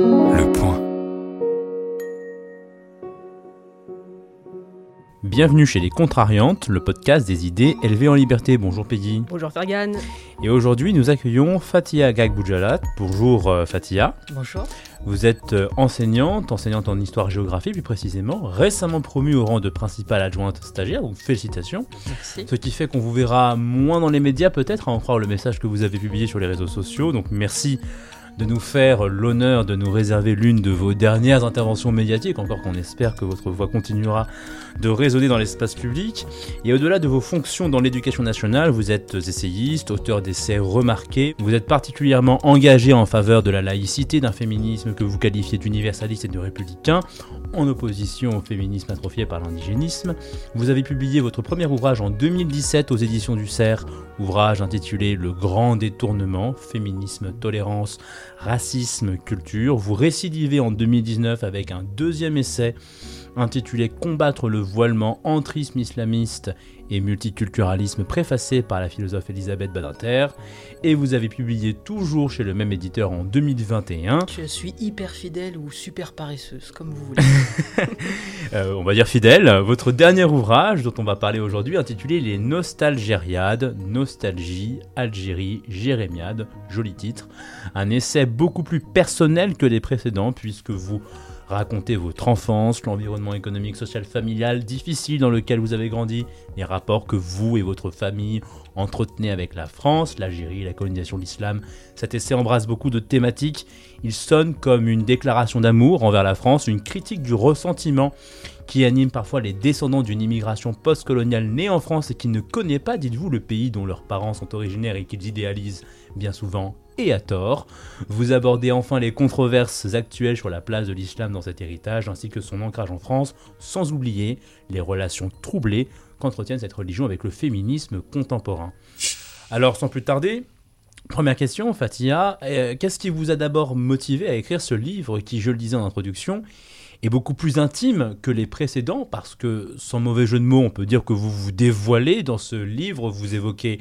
Le point. Bienvenue chez Les Contrariantes, le podcast des idées élevées en liberté. Bonjour Peggy. Bonjour Fergan. Et aujourd'hui, nous accueillons Fatia Gagboujalat. Bonjour euh, Fatia. Bonjour. Vous êtes euh, enseignante, enseignante en histoire-géographie plus précisément, récemment promue au rang de principale adjointe stagiaire, donc félicitations. Merci. Ce qui fait qu'on vous verra moins dans les médias peut-être, à en croire le message que vous avez publié sur les réseaux sociaux. Donc merci de nous faire l'honneur de nous réserver l'une de vos dernières interventions médiatiques, encore qu'on espère que votre voix continuera de résonner dans l'espace public. Et au-delà de vos fonctions dans l'éducation nationale, vous êtes essayiste, auteur d'essais remarqués, vous êtes particulièrement engagé en faveur de la laïcité, d'un féminisme que vous qualifiez d'universaliste et de républicain, en opposition au féminisme atrophié par l'indigénisme. Vous avez publié votre premier ouvrage en 2017 aux éditions du CERF, ouvrage intitulé Le grand détournement, féminisme, tolérance, racisme, culture. Vous récidivez en 2019 avec un deuxième essai intitulé Combattre le voilement, entrisme islamiste et multiculturalisme, préfacé par la philosophe Elisabeth Badinter. Et vous avez publié toujours chez le même éditeur en 2021. Je suis hyper fidèle ou super paresseuse, comme vous voulez. Euh, on va dire fidèle, votre dernier ouvrage dont on va parler aujourd'hui intitulé Les Nostalgériades, Nostalgie, Algérie, Jérémiade, joli titre, un essai beaucoup plus personnel que les précédents puisque vous racontez votre enfance, l'environnement économique, social, familial difficile dans lequel vous avez grandi, les rapports que vous et votre famille entretenez avec la France, l'Algérie, la colonisation de l'islam. Cet essai embrasse beaucoup de thématiques. Il sonne comme une déclaration d'amour envers la France, une critique du ressentiment qui anime parfois les descendants d'une immigration postcoloniale née en France et qui ne connaît pas, dites-vous, le pays dont leurs parents sont originaires et qu'ils idéalisent bien souvent et à tort. Vous abordez enfin les controverses actuelles sur la place de l'islam dans cet héritage ainsi que son ancrage en France, sans oublier les relations troublées qu'entretiennent cette religion avec le féminisme contemporain. Alors sans plus tarder, Première question, Fatia, euh, qu'est-ce qui vous a d'abord motivé à écrire ce livre qui, je le disais en introduction, est beaucoup plus intime que les précédents parce que, sans mauvais jeu de mots, on peut dire que vous vous dévoilez dans ce livre, vous évoquez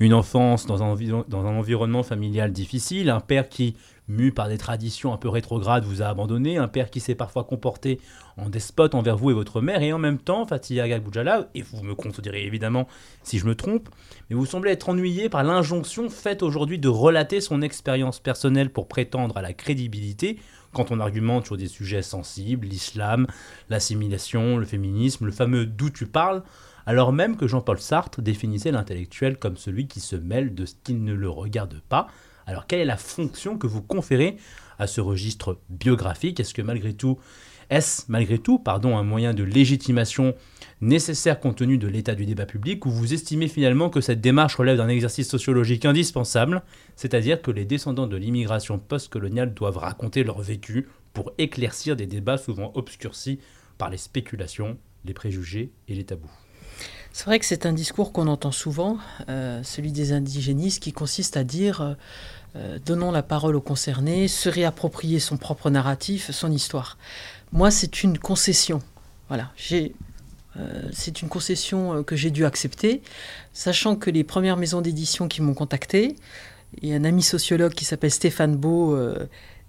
une enfance dans un, environnement familial difficile, un père qui, mu par des traditions un peu rétrogrades, vous a abandonné, un père qui s'est parfois comporté en despote envers vous et votre mère, et en même temps, Fatia Gagboudjala, et vous me contredirez évidemment si je me trompe, mais vous semblez être ennuyé par l'injonction faite aujourd'hui de relater son expérience personnelle pour prétendre à la crédibilité quand on argumente sur des sujets sensibles, l'islam, l'assimilation, le féminisme, le fameux d'où tu parles, alors même que Jean-Paul Sartre définissait l'intellectuel comme celui qui se mêle de ce qui ne le regarde pas. Alors quelle est la fonction que vous conférez à ce registre biographique? Est-ce que malgré tout, est-ce malgré tout, pardon, un moyen de légitimation nécessaire compte tenu de l'état du débat public ou vous estimez finalement que cette démarche relève d'un exercice sociologique indispensable, c'est-à-dire que les descendants de l'immigration postcoloniale doivent raconter leur vécu pour éclaircir des débats souvent obscurcis par les spéculations, les préjugés et les tabous C'est vrai que c'est un discours qu'on entend souvent, euh, celui des indigénistes, qui consiste à dire euh, euh, donnons la parole aux concernés, se réapproprier son propre narratif, son histoire. Moi, c'est une concession. Voilà, j'ai c'est une concession euh, que j'ai dû accepter, sachant que les premières maisons d'édition qui m'ont contacté, et un ami sociologue qui s'appelle Stéphane Beau, euh,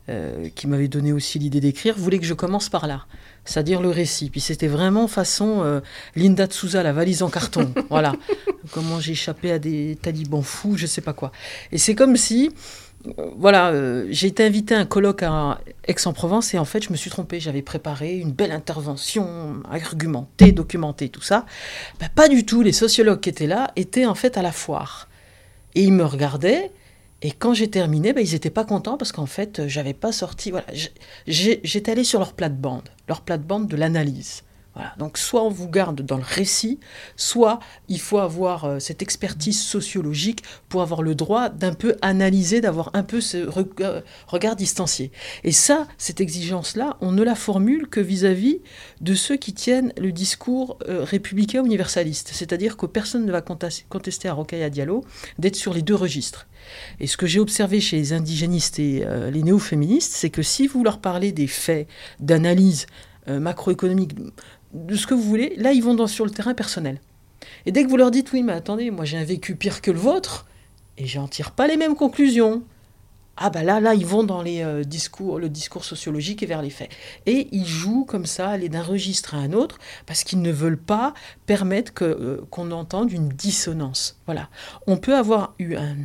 euh, qui m'avait donné aussi l'idée d'écrire, voulait que je commence par là, c'est-à-dire le récit. Puis c'était vraiment façon euh, Linda de la valise en carton. voilà, comment j'ai échappé à des talibans fous, je sais pas quoi. Et c'est comme si euh, voilà, euh, j'ai été invité à un colloque à Aix-en-Provence et en fait, je me suis trompée. J'avais préparé une belle intervention, argumentée, documentée, tout ça. Ben, pas du tout. Les sociologues qui étaient là étaient en fait à la foire. Et ils me regardaient. Et quand j'ai terminé, ben, ils n'étaient pas contents parce qu'en fait, j'avais pas sorti. Voilà, j'étais allé sur leur plate-bande, leur plate-bande de l'analyse. Donc, soit on vous garde dans le récit, soit il faut avoir euh, cette expertise sociologique pour avoir le droit d'un peu analyser, d'avoir un peu ce euh, regard distancié. Et ça, cette exigence-là, on ne la formule que vis-à-vis de ceux qui tiennent le discours euh, républicain universaliste. C'est-à-dire que personne ne va contester à Rokhaya Diallo d'être sur les deux registres. Et ce que j'ai observé chez les indigénistes et les néo-féministes, c'est que si vous leur parlez des faits, d'analyse macroéconomique, de ce que vous voulez, là, ils vont dans, sur le terrain personnel. Et dès que vous leur dites, oui, mais attendez, moi j'ai un vécu pire que le vôtre, et j'en tire pas les mêmes conclusions. Ah bah là, là, ils vont dans les euh, discours, le discours sociologique et vers les faits. Et ils jouent comme ça, aller d'un registre à un autre, parce qu'ils ne veulent pas permettre euh, qu'on entende une dissonance. Voilà. On peut avoir eu un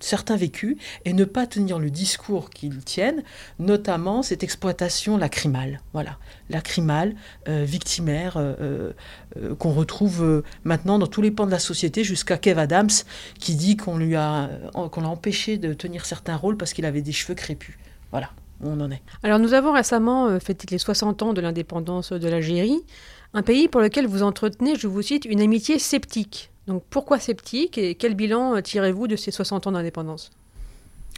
certains vécus et ne pas tenir le discours qu'ils tiennent, notamment cette exploitation lacrymale, voilà, lacrymale, euh, victimaire, euh, euh, qu'on retrouve maintenant dans tous les pans de la société, jusqu'à Kev Adams qui dit qu'on lui a, qu'on l'a empêché de tenir certains rôles parce qu'il avait des cheveux crépus. Voilà, on en est. Alors nous avons récemment fêté les 60 ans de l'indépendance de l'Algérie, un pays pour lequel vous entretenez, je vous cite, une amitié sceptique. Donc pourquoi sceptique et quel bilan euh, tirez-vous de ces 60 ans d'indépendance?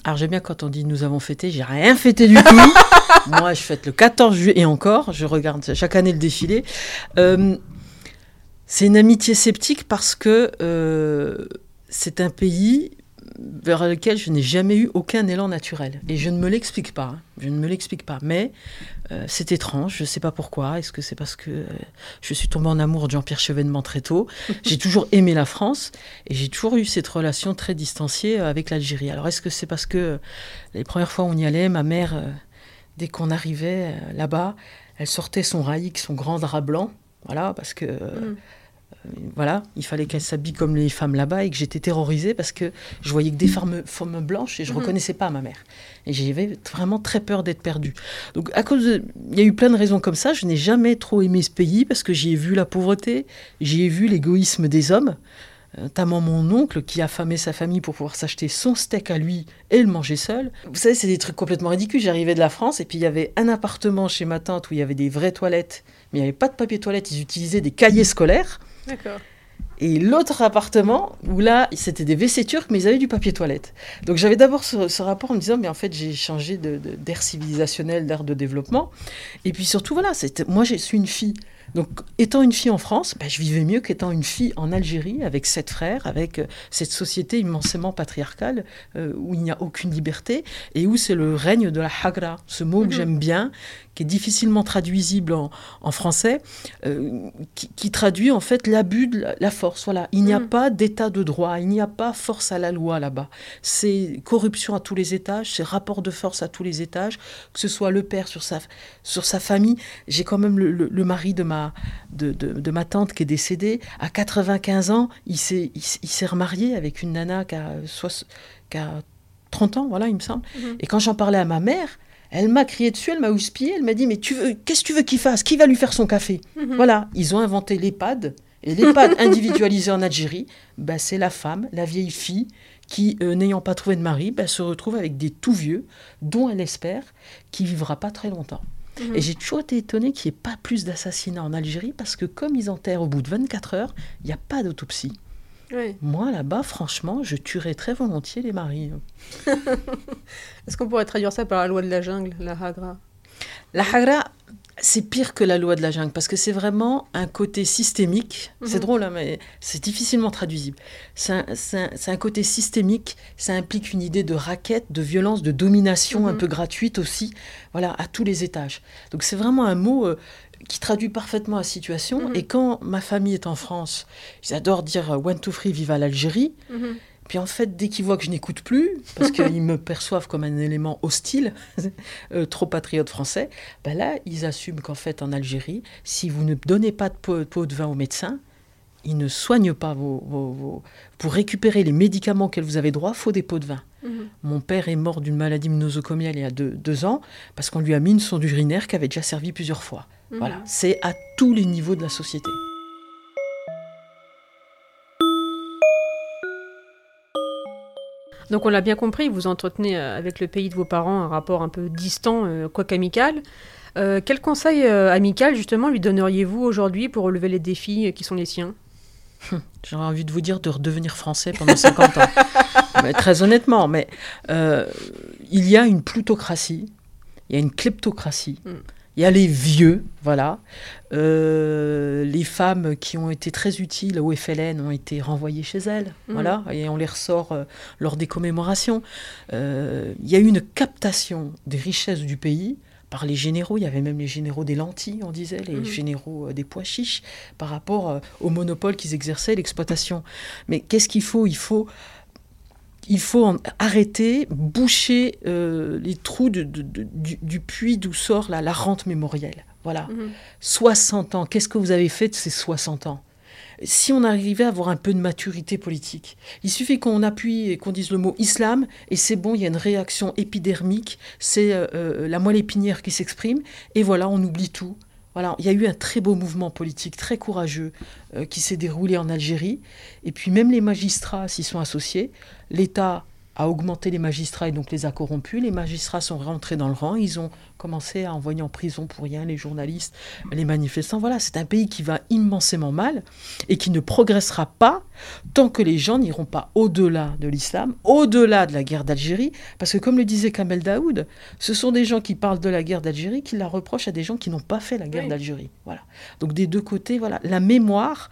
Alors j'aime bien quand on dit nous avons fêté, j'ai rien fêté du tout. Moi je fête le 14 juillet et encore, je regarde chaque année le défilé. Euh, c'est une amitié sceptique parce que euh, c'est un pays vers lequel je n'ai jamais eu aucun élan naturel. Et je ne me l'explique pas. Hein. Je ne me l'explique pas. Mais euh, c'est étrange. Je ne sais pas pourquoi. Est-ce que c'est parce que euh, je suis tombée en amour de Jean-Pierre Chevènement très tôt? J'ai toujours aimé la France et j'ai toujours eu cette relation très distanciée euh, avec l'Algérie. Alors est-ce que c'est parce que les premières fois où on y allait, ma mère, dès qu'on arrivait là-bas, elle sortait son raïk, son grand drap blanc. Voilà, parce que. Mm voilà, il fallait qu'elle s'habille comme les femmes là-bas et que j'étais terrorisée parce que je voyais que des femmes, femmes blanches et je ne mhm. reconnaissais pas ma mère. Et j'avais vraiment très peur d'être perdue. Donc, à cause il y a eu plein de raisons comme ça. Je n'ai jamais trop aimé ce pays parce que j'y ai vu la pauvreté, j'y ai vu l'égoïsme des hommes notamment mon oncle qui affamait sa famille pour pouvoir s'acheter son steak à lui et le manger seul. Vous savez, c'est des trucs complètement ridicules. J'arrivais de la France et puis il y avait un appartement chez ma tante où il y avait des vraies toilettes, mais il n'y avait pas de papier toilette. Ils utilisaient des cahiers scolaires. D'accord. Et l'autre appartement, où là, c'était des WC turcs, mais ils avaient du papier toilette. Donc j'avais d'abord ce, rapport en me disant, mais en fait, j'ai changé d'air civilisationnel, d'air de développement. Et puis surtout, voilà, moi, je suis une fille. Donc, étant une fille en France, ben, je vivais mieux qu'étant une fille en Algérie, avec sept frères, avec euh, cette société immensément patriarcale, euh, où il n'y a aucune liberté, et où c'est le règne de la hagra, ce mot que mhm. j'aime bien, qui est difficilement traduisible en, français, euh, qui, traduit en fait l'abus de la, force. Voilà, il n'y a mhm. pas d'état de droit, il n'y a pas force à la loi là-bas. C'est corruption à tous les étages, c'est rapport de force à tous les étages, que ce soit le père sur sa, sur sa famille. J'ai quand même le, mari de ma, de, de, ma tante qui est décédée. À 95 ans, il s'est il, remarié avec une nana qui a, qui a 30 ans, voilà, il me semble. Mhm. Et quand j'en parlais à ma mère, elle m'a crié dessus, elle m'a houspillé, elle m'a dit Mais tu veux, qu'est-ce que tu veux qu'il fasse? Qui va lui faire son café? Mhm. Voilà, ils ont inventé l'EHPAD. Et l'EHPAD individualisé en Algérie, bah, c'est la femme, la vieille fille, qui, euh, n'ayant pas trouvé de mari, bah, se retrouve avec des tout vieux, dont elle espère qu'il vivra pas très longtemps. Mhm. Et j'ai toujours été étonnée qu'il n'y ait pas plus d'assassinats en Algérie, parce que comme ils enterrent au bout de 24 heures, il n'y a pas d'autopsie. Moi, là-bas, franchement, je tuerais très volontiers les maris. Est-ce qu'on pourrait traduire ça par la loi de la jungle, la Hagra? La Hagra, c'est pire que la loi de la jungle, parce que c'est vraiment un côté systémique. C'est mhm. drôle, hein, mais c'est difficilement traduisible. C'est un, côté systémique, ça implique une idée de raquette, de violence, de domination un mhm. peu gratuite aussi, voilà, à tous les étages. Donc c'est vraiment un mot... Euh, qui traduit parfaitement la situation. Mhm. Et quand ma famille est en France, ils adorent dire euh, One, two, three, vive l'Algérie. Mhm. Puis en fait, dès qu'ils voient que je n'écoute plus, parce qu'ils me perçoivent comme un élément hostile, euh, trop patriote français, ben là, ils assument qu'en fait, en Algérie, si vous ne donnez pas de pot, de vin au médecin, ils ne soignent pas vos, Pour récupérer les médicaments auxquels vous avez droit, il faut des pots de vin. Mhm. Mon père est mort d'une maladie nosocomiale il y a deux, deux ans, parce qu'on lui a mis une sonde urinaire qui avait déjà servi plusieurs fois. Voilà, mhm. c'est à tous les niveaux de la société. Donc on l'a bien compris, vous entretenez euh, avec le pays de vos parents un rapport un peu distant, euh, quoique amical. Euh, quel conseil amical justement lui donneriez-vous aujourd'hui pour relever les défis qui sont les siens? J'aurais envie de vous dire de redevenir français pendant 50 ans. très honnêtement, mais il y a une plutocratie, il y a une kleptocratie. Mm. Il y a les vieux, voilà. Euh, les femmes qui ont été très utiles au FLN ont été renvoyées chez elles, mhm. voilà, et on les ressort euh, lors des commémorations. Euh, il y a eu une captation des richesses du pays par les généraux. Il y avait même les généraux des lentilles, on disait, les mhm. généraux des pois chiches, par rapport au monopole qu'ils exerçaient, l'exploitation. Mais qu'est-ce qu'il faut Il faut? Il faut arrêter, boucher euh, les trous du, puits d'où sort la, rente mémorielle. Voilà. 60 mhm. ans, qu'est-ce que vous avez fait de ces 60 ans? Si on arrivait à avoir un peu de maturité politique. Il suffit qu'on appuie et qu'on dise le mot islam, et c'est bon, il y a une réaction épidermique, c'est euh, euh, la moelle épinière qui s'exprime, et voilà, on oublie tout. Voilà, il y a eu un très beau mouvement politique, très courageux, qui s'est déroulé en Algérie, et puis même les magistrats s'y sont associés. L'État a augmenté les magistrats et donc les a corrompus. Les magistrats sont rentrés dans le rang. Ils ont commencé à envoyer en prison pour rien les journalistes, les manifestants. Voilà, c'est un pays qui va immensément mal et qui ne progressera pas tant que les gens n'iront pas au-delà de l'islam, au-delà de la guerre d'Algérie. Parce que comme le disait Kamel Daoud, ce sont des gens qui parlent de la guerre d'Algérie qui la reprochent à des gens qui n'ont pas fait la guerre d'Algérie. Voilà. Donc des deux côtés, voilà, la mémoire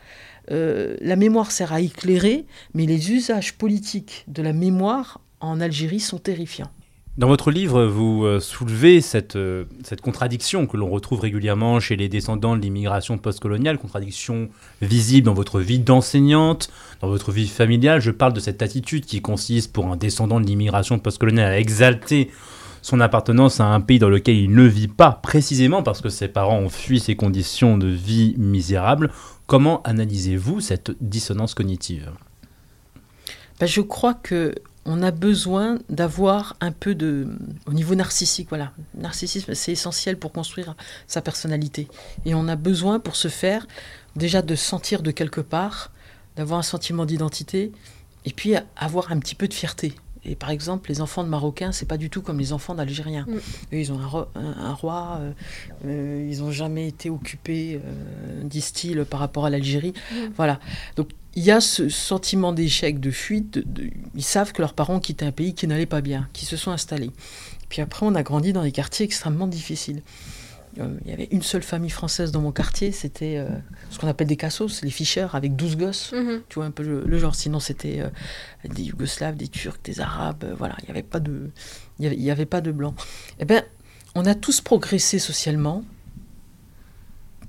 euh, la mémoire sert à éclairer, mais les usages politiques de la mémoire en Algérie sont terrifiants. Dans votre livre, vous euh, soulevez cette, euh, cette contradiction que l'on retrouve régulièrement chez les descendants de l'immigration postcoloniale, contradiction visible dans votre vie d'enseignante, dans votre vie familiale. Je parle de cette attitude qui consiste pour un descendant de l'immigration postcoloniale à exalter son appartenance à un pays dans lequel il ne vit pas, précisément parce que ses parents ont fui ces conditions de vie misérables. Comment analysez-vous cette dissonance cognitive? Ben, Je crois que on a besoin d'avoir un peu de au niveau narcissique voilà. Narcissisme c'est essentiel pour construire sa personnalité. Et on a besoin pour se faire déjà de sentir de quelque part d'avoir un sentiment d'identité et puis avoir un petit peu de fierté et par exemple, les enfants de Marocains, c'est pas du tout comme les enfants d'Algériens. Mm. Ils ont un, roi, euh, euh, ils n'ont jamais été occupés, euh, disent-ils, par rapport à l'Algérie. Mm. Voilà. Donc il y a ce sentiment d'échec, de fuite. ils savent que leurs parents quittent un pays qui n'allait pas bien, qui se sont installés. Puis après, on a grandi dans des quartiers extrêmement difficiles. Euh, il y avait une seule famille française dans mon quartier, c'était euh, ce qu'on appelle des cassos, les ficheurs, avec 12 gosses. Mhm. Tu vois un peu le, genre. Sinon, c'était euh, des Yougoslaves, des Turcs, des Arabes. voilà, il n'y avait pas de, il y avait, pas de blancs. Eh ben, on a tous progressé socialement.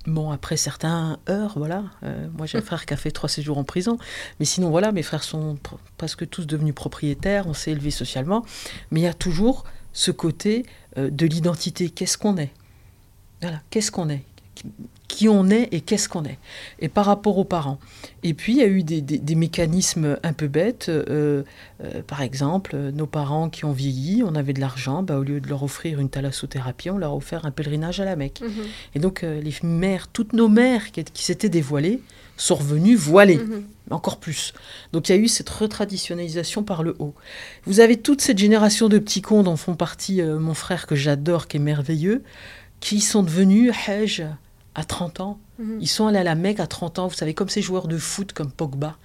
Bon, après certains heures, voilà. moi, j'ai un frère qui a fait trois séjours en prison. Mais sinon, voilà, mes frères sont presque tous devenus propriétaires. On s'est élevé socialement. Mais il y a toujours ce côté de l'identité. Qu'est-ce qu'on est? Voilà, qu'est-ce qu'on est? Qui on est et qu'est-ce qu'on est, et par rapport aux parents. Et puis il y a eu des, mécanismes un peu bêtes, euh, euh, par exemple, nos parents qui ont vieilli, on avait de l'argent, bah, au lieu de leur offrir une thalassothérapie, on leur a offert un pèlerinage à la Mecque. Mhm. Et donc euh, les mères, toutes nos mères qui, s'étaient dévoilées, sont revenues voilées, mhm. encore plus. Donc il y a eu cette retraditionnalisation par le haut. Vous avez toute cette génération de petits cons dont font partie mon frère que j'adore, qui est merveilleux, qui sont devenus Hajj à 30 ans. Mhm. Ils sont allés à la Mecque à 30 ans, vous savez, comme ces joueurs de foot comme Pogba,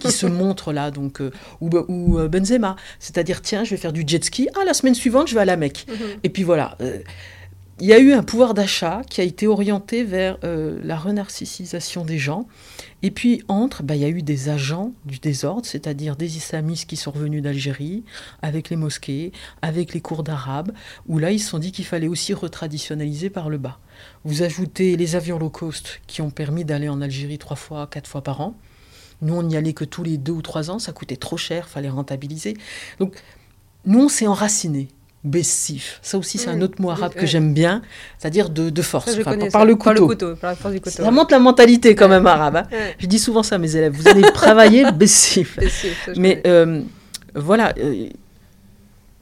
qui se montrent là, donc, euh, ou, ou euh, Benzema. C'est-à-dire, tiens, je vais faire du jet ski, ah, la semaine suivante, je vais à la Mecque. Mhm. Et puis voilà. Euh, il y a eu un pouvoir d'achat qui a été orienté vers la renarcissisation des gens. Et puis entre, bah, il y a eu des agents du désordre, c'est-à-dire des islamistes qui sont revenus d'Algérie, avec les mosquées, avec les cours d'arabe, où là ils se sont dit qu'il fallait aussi retraditionnaliser par le bas. Vous ajoutez les avions low cost qui ont permis d'aller en Algérie trois fois, quatre fois par an. Nous, on n'y allait que tous les deux ou trois ans, ça coûtait trop cher, fallait rentabiliser. Donc, nous, on s'est enracinés. Bessif. Ça aussi, c'est un autre mot arabe que j'aime bien, c'est-à-dire de, force, par, le couteau. ça remonte la mentalité quand même arabe. Hein. Je dis souvent ça à mes élèves, vous allez travailler Bessif. Mais euh, voilà, euh,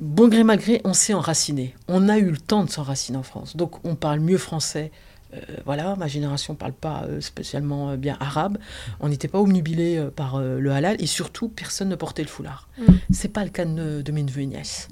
bon gré mal gré, on s'est enraciné. On a eu le temps de s'enraciner en France. Donc on parle mieux français. Euh, voilà, ma génération ne parle pas spécialement bien arabe. On n'était pas omnubilé par le halal et surtout, personne ne portait le foulard. Ce mm. C'est pas le cas de, de mes neveux et nièces.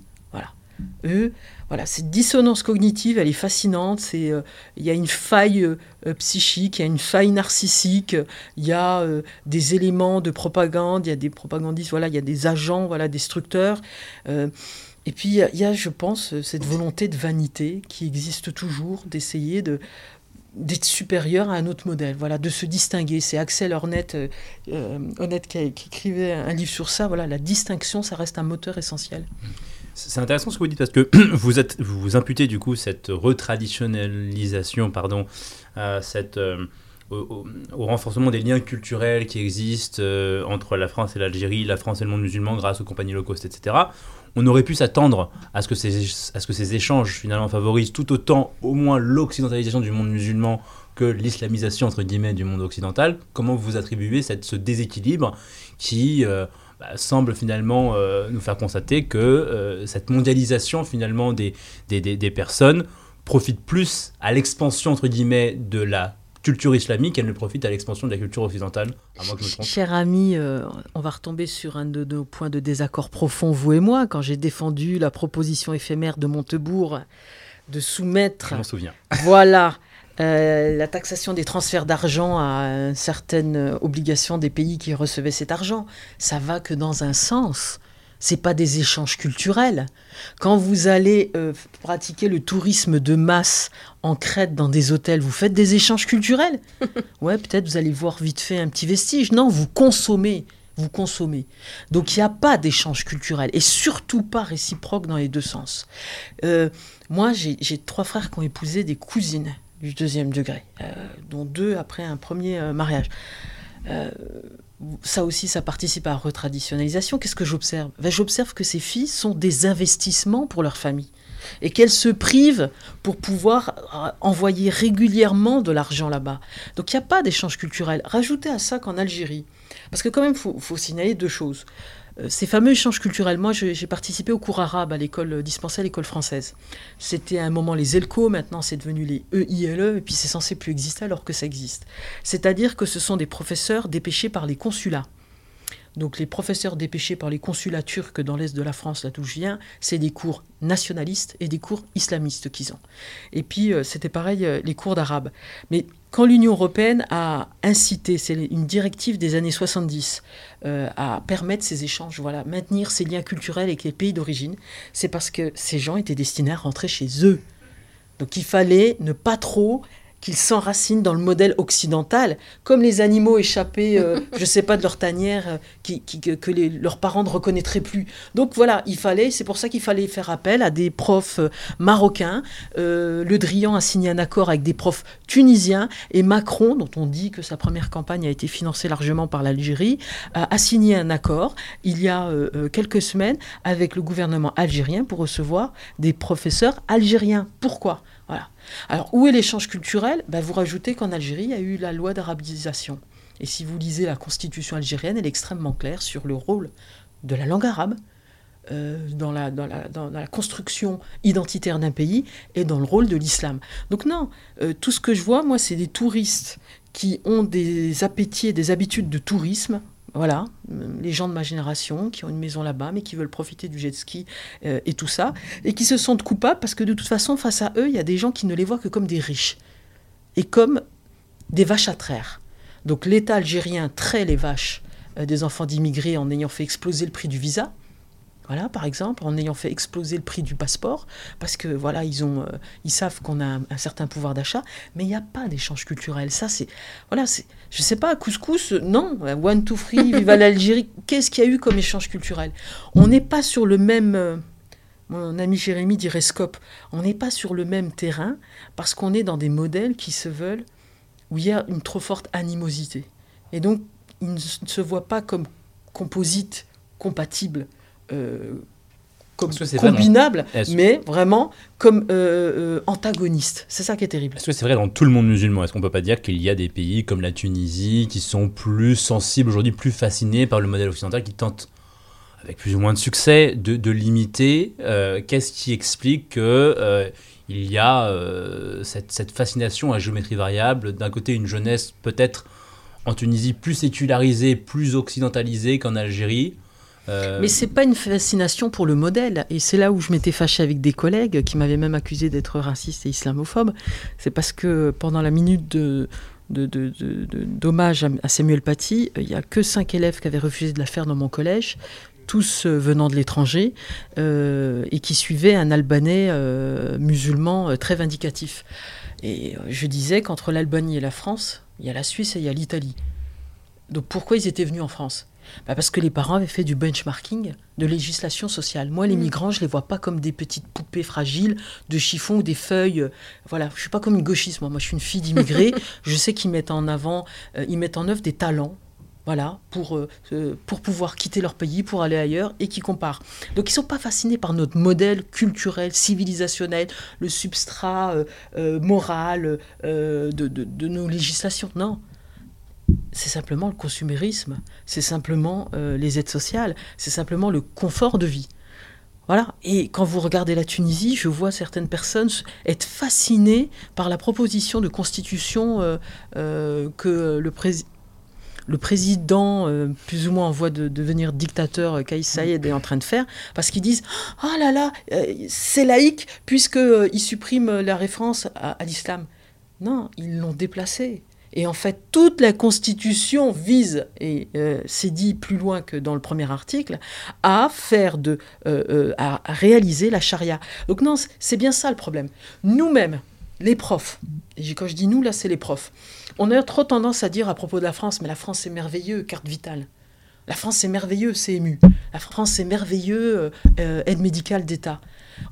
Voilà cette dissonance cognitive, elle est fascinante. C'est, euh, il y a une faille euh, psychique, il y a une faille narcissique, il y a euh, des éléments de propagande, il y a des propagandistes, voilà, il y a des agents, voilà, destructeurs. et puis il y, a, je pense, cette volonté de vanité qui existe toujours, d'essayer de d'être supérieur à un autre modèle, voilà, de se distinguer. C'est Axel Honnête qui, qui, écrivait un livre sur ça. Voilà, la distinction, ça reste un moteur essentiel. C'est intéressant ce que vous dites parce que vous, vous, imputez du coup cette retraditionnalisation, pardon, cette, euh, au, renforcement des liens culturels qui existent entre la France et l'Algérie, la France et le monde musulman grâce aux compagnies low cost, etc., on aurait pu s'attendre à, ce que ces, à ce que ces échanges finalement favorisent tout autant au moins l'occidentalisation du monde musulman que l'islamisation entre guillemets du monde occidental. Comment vous attribuez cette, ce déséquilibre qui euh, bah, semble finalement euh, nous faire constater que euh, cette mondialisation finalement des, des, des personnes profite plus à l'expansion entre guillemets de la culture islamique, elle ne profite à l'expansion de la culture occidentale. Cher ami, euh, on va retomber sur un de nos points de désaccord profond, vous et moi, quand j'ai défendu la proposition éphémère de Montebourg de soumettre. Je m'en souviens. Voilà. Euh, la taxation des transferts d'argent à certaines obligations des pays qui recevaient cet argent, ça va que dans un sens c'est pas des échanges culturels. Quand vous allez euh, pratiquer le tourisme de masse en Crète dans des hôtels, vous faites des échanges culturels. ouais, peut-être vous allez voir vite fait un petit vestige. Non, vous consommez. Vous consommez. Donc il n'y a pas d'échange culturel et surtout pas réciproque dans les deux sens. Euh, moi, j'ai trois frères qui ont épousé des cousines du deuxième degré, euh, dont deux après un premier mariage ça aussi, ça participe à la retraditionnalisation. Qu'est-ce que j'observe? Ben, J'observe que ces filles sont des investissements pour leur famille et qu'elles se privent pour pouvoir euh, envoyer régulièrement de l'argent là-bas. Donc il n'y a pas d'échange culturel. Rajoutez à ça qu'en Algérie, parce que quand même, il faut, faut signaler deux choses. Euh, ces fameux échanges culturels, moi j'ai participé au cours arabe à l'école dispensée à l'école française. C'était à un moment les ELCO, maintenant c'est devenu les EILE, e, et puis c'est censé plus exister alors que ça existe. C'est-à-dire que ce sont des professeurs dépêchés par les consulats. Donc les professeurs dépêchés par les consulats turcs dans l'est de la France, là d'où je viens, c'est des cours nationalistes et des cours islamistes qu'ils ont. Et puis euh, c'était pareil euh, les cours d'arabe. Mais quand l'Union européenne a incité, c'est une directive des années 70, euh, à permettre ces échanges, voilà, maintenir ces liens culturels avec les pays d'origine, c'est parce que ces gens étaient destinés à rentrer chez eux. Donc il fallait ne pas trop qu'ils s'enracinent dans le modèle occidental, comme les animaux échappés, euh, je ne sais pas, de leur tanière, euh, qui, que les, leurs parents ne reconnaîtraient plus. Donc voilà, il fallait, c'est pour ça qu'il fallait faire appel à des profs euh, marocains. le Drian a signé un accord avec des profs tunisiens, et Macron, dont on dit que sa première campagne a été financée largement par l'Algérie, a signé un accord il y a quelques semaines avec le gouvernement algérien pour recevoir des professeurs algériens. Pourquoi? Voilà. Alors, où est l'échange culturel? Ben, Vous rajoutez qu'en Algérie, il y a eu la loi d'arabisation. Et si vous lisez la constitution algérienne, elle est extrêmement claire sur le rôle de la langue arabe euh, dans, la, construction identitaire d'un pays et dans le rôle de l'islam. Donc non, euh, tout ce que je vois, moi, c'est des touristes qui ont des appétits et des habitudes de tourisme voilà, les gens de ma génération qui ont une maison là-bas, mais qui veulent profiter du jet ski euh, et tout ça, et qui se sentent coupables parce que de toute façon, face à eux, il y a des gens qui ne les voient que comme des riches et comme des vaches à traire. Donc l'État algérien traite les vaches euh, des enfants d'immigrés en ayant fait exploser le prix du visa. Voilà, par exemple, en ayant fait exploser le prix du passeport, parce que voilà, ils ont, euh, ils savent qu'on a un, certain pouvoir d'achat, mais il n'y a pas d'échange culturel. Ça, c'est, voilà, c'est, je sais pas, couscous, non, one two free, viva l'Algérie. Qu'est-ce qu'il y a eu comme échange culturel? On n'est pas sur le même. Euh, mon ami Jérémy dirait scope. On n'est pas sur le même terrain parce qu'on est dans des modèles qui se veulent où il y a une trop forte animosité. Et donc, ils ne se voient pas comme composites compatibles euh, comme combinable, mais vraiment comme euh, euh, antagoniste. C'est ça qui est terrible. Est-ce que c'est vrai dans tout le monde musulman? Est-ce qu'on peut pas dire qu'il y a des pays comme la Tunisie qui sont plus sensibles aujourd'hui, plus fascinés par le modèle occidental, qui tentent avec plus ou moins de succès de, limiter Qu'est-ce qui explique que il y a cette, cette, fascination à géométrie variable? D'un côté, une jeunesse peut-être en Tunisie plus sécularisée, plus occidentalisée qu'en Algérie euh, Mais c'est pas une fascination pour le modèle. Et c'est là où je m'étais fâché avec des collègues qui m'avaient même accusé d'être raciste et islamophobe. C'est parce que pendant la minute de, d'hommage à Samuel Paty, il n'y a que cinq élèves qui avaient refusé de la faire dans mon collège, tous euh, venant de l'étranger, euh, et qui suivaient un Albanais musulman très vindicatif. Et je disais qu'entre l'Albanie et la France, il y a la Suisse et il y a l'Italie. Donc pourquoi ils étaient venus en France? Bah, Parce que les parents avaient fait du benchmarking de législation sociale. Moi, les Mm. migrants, je les vois pas comme des petites poupées fragiles de chiffon ou des feuilles. euh, voilà, je suis pas comme une gauchiste, moi. Moi, je suis une fille d'immigrés. je sais qu'ils mettent en avant, euh, ils mettent en œuvre des talents. Voilà, pour, euh, pour pouvoir quitter leur pays, pour aller ailleurs, et qui comparent. Donc ils ne sont pas fascinés par notre modèle culturel, civilisationnel, le substrat euh, moral de, de- de nos législations. Non. C'est simplement le consumérisme, c'est simplement euh, les aides sociales, c'est simplement le confort de vie. Voilà. Et quand vous regardez la Tunisie, je vois certaines personnes être fascinées par la proposition de constitution euh, euh, que le, président plus ou moins en voie de devenir dictateur, Kais Saïed est en train de faire, parce qu'ils disent Ah là là, euh, c'est laïque, puisqu'ils suppriment la référence à, à l'islam. Non, ils l'ont déplacé. Et en fait, toute la Constitution vise, et euh, c'est dit plus loin que dans le premier article, à faire de, euh, euh, à, réaliser la charia. Donc non, c'est bien ça le problème. Nous-mêmes, les profs, quand je dis nous, là, c'est les profs, on a trop tendance à dire à propos de la France, mais la France c'est merveilleux, carte vitale. La France c'est merveilleux, CMU. La France c'est merveilleux, euh, euh, aide médicale d'État.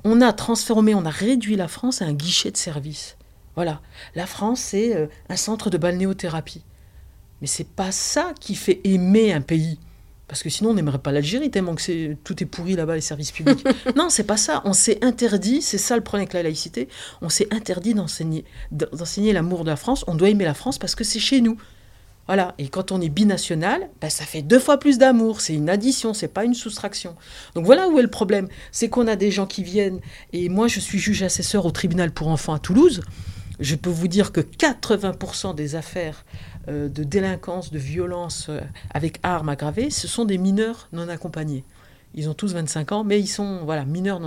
On a transformé, on a réduit la France à un guichet de service. Voilà. La France c'est euh, un centre de balnéothérapie. Mais c'est pas ça qui fait aimer un pays. Parce que sinon, on n'aimerait pas l'Algérie, tellement que tout est pourri là-bas, les services publics. non, c'est pas ça. On s'est interdit, c'est ça le problème avec la laïcité, on s'est interdit d'enseigner, d'enseigner l'amour de la France. On doit aimer la France parce que c'est chez nous. Voilà. Et quand on est binational, ben, ça fait deux fois plus d'amour. C'est une addition, c'est pas une soustraction. Donc voilà où est le problème. C'est qu'on a des gens qui viennent, et moi je suis juge assesseur au tribunal pour enfants à Toulouse. Je peux vous dire que 80% des affaires euh, de délinquance, de violence euh, avec armes aggravées, ce sont des mineurs non accompagnés. Ils ont tous 25 ans, mais ils sont voilà, mineurs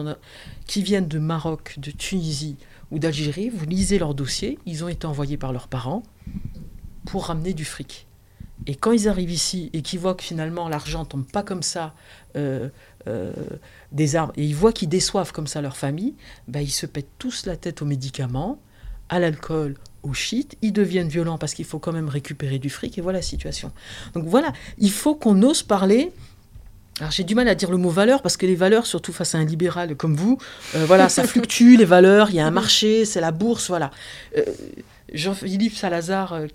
qui viennent de Maroc, de Tunisie ou d'Algérie. Vous lisez leur dossier, ils ont été envoyés par leurs parents pour ramener du fric. Et quand ils arrivent ici et qu'ils voient que finalement l'argent tombe pas comme ça euh, des arbres, et ils voient qu'ils déçoivent comme ça leur famille, bah, ils se pètent tous la tête aux médicaments, à l'alcool, au shit, ils deviennent violents parce qu'il faut quand même récupérer du fric, et voilà la situation. Donc voilà, il faut qu'on ose parler. Alors j'ai du mal à dire le mot valeur parce que les valeurs, surtout face à un libéral comme vous, euh, voilà, ça fluctue les valeurs. Il y a un marché, c'est la bourse, voilà. Euh, Jean-Philippe Salazar, euh,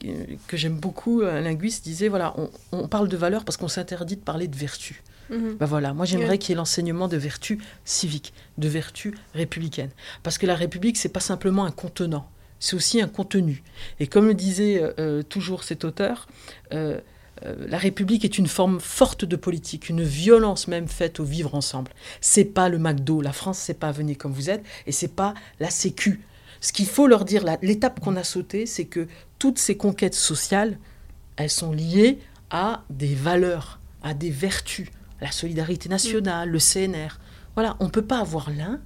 que j'aime beaucoup, un linguiste, disait voilà, on, on parle de valeurs parce qu'on s'interdit de parler de vertu. Mhm. Ben voilà, moi j'aimerais qu'il y ait l'enseignement de vertu civique, de vertu républicaine. Parce que la République, c'est pas simplement un contenant, c'est aussi un contenu. Et comme le disait euh, euh, toujours cet auteur, euh, la République est une forme forte de politique, une violence même faite au vivre ensemble. C'est pas le McDo, la France, c'est pas venez comme vous êtes, et c'est pas la Sécu. Ce qu'il faut leur dire, l'étape qu'on a sautée, c'est que toutes ces conquêtes sociales, elles sont liées à des valeurs, à des vertus, la solidarité nationale, le CNR. Voilà, on ne peut pas avoir l'un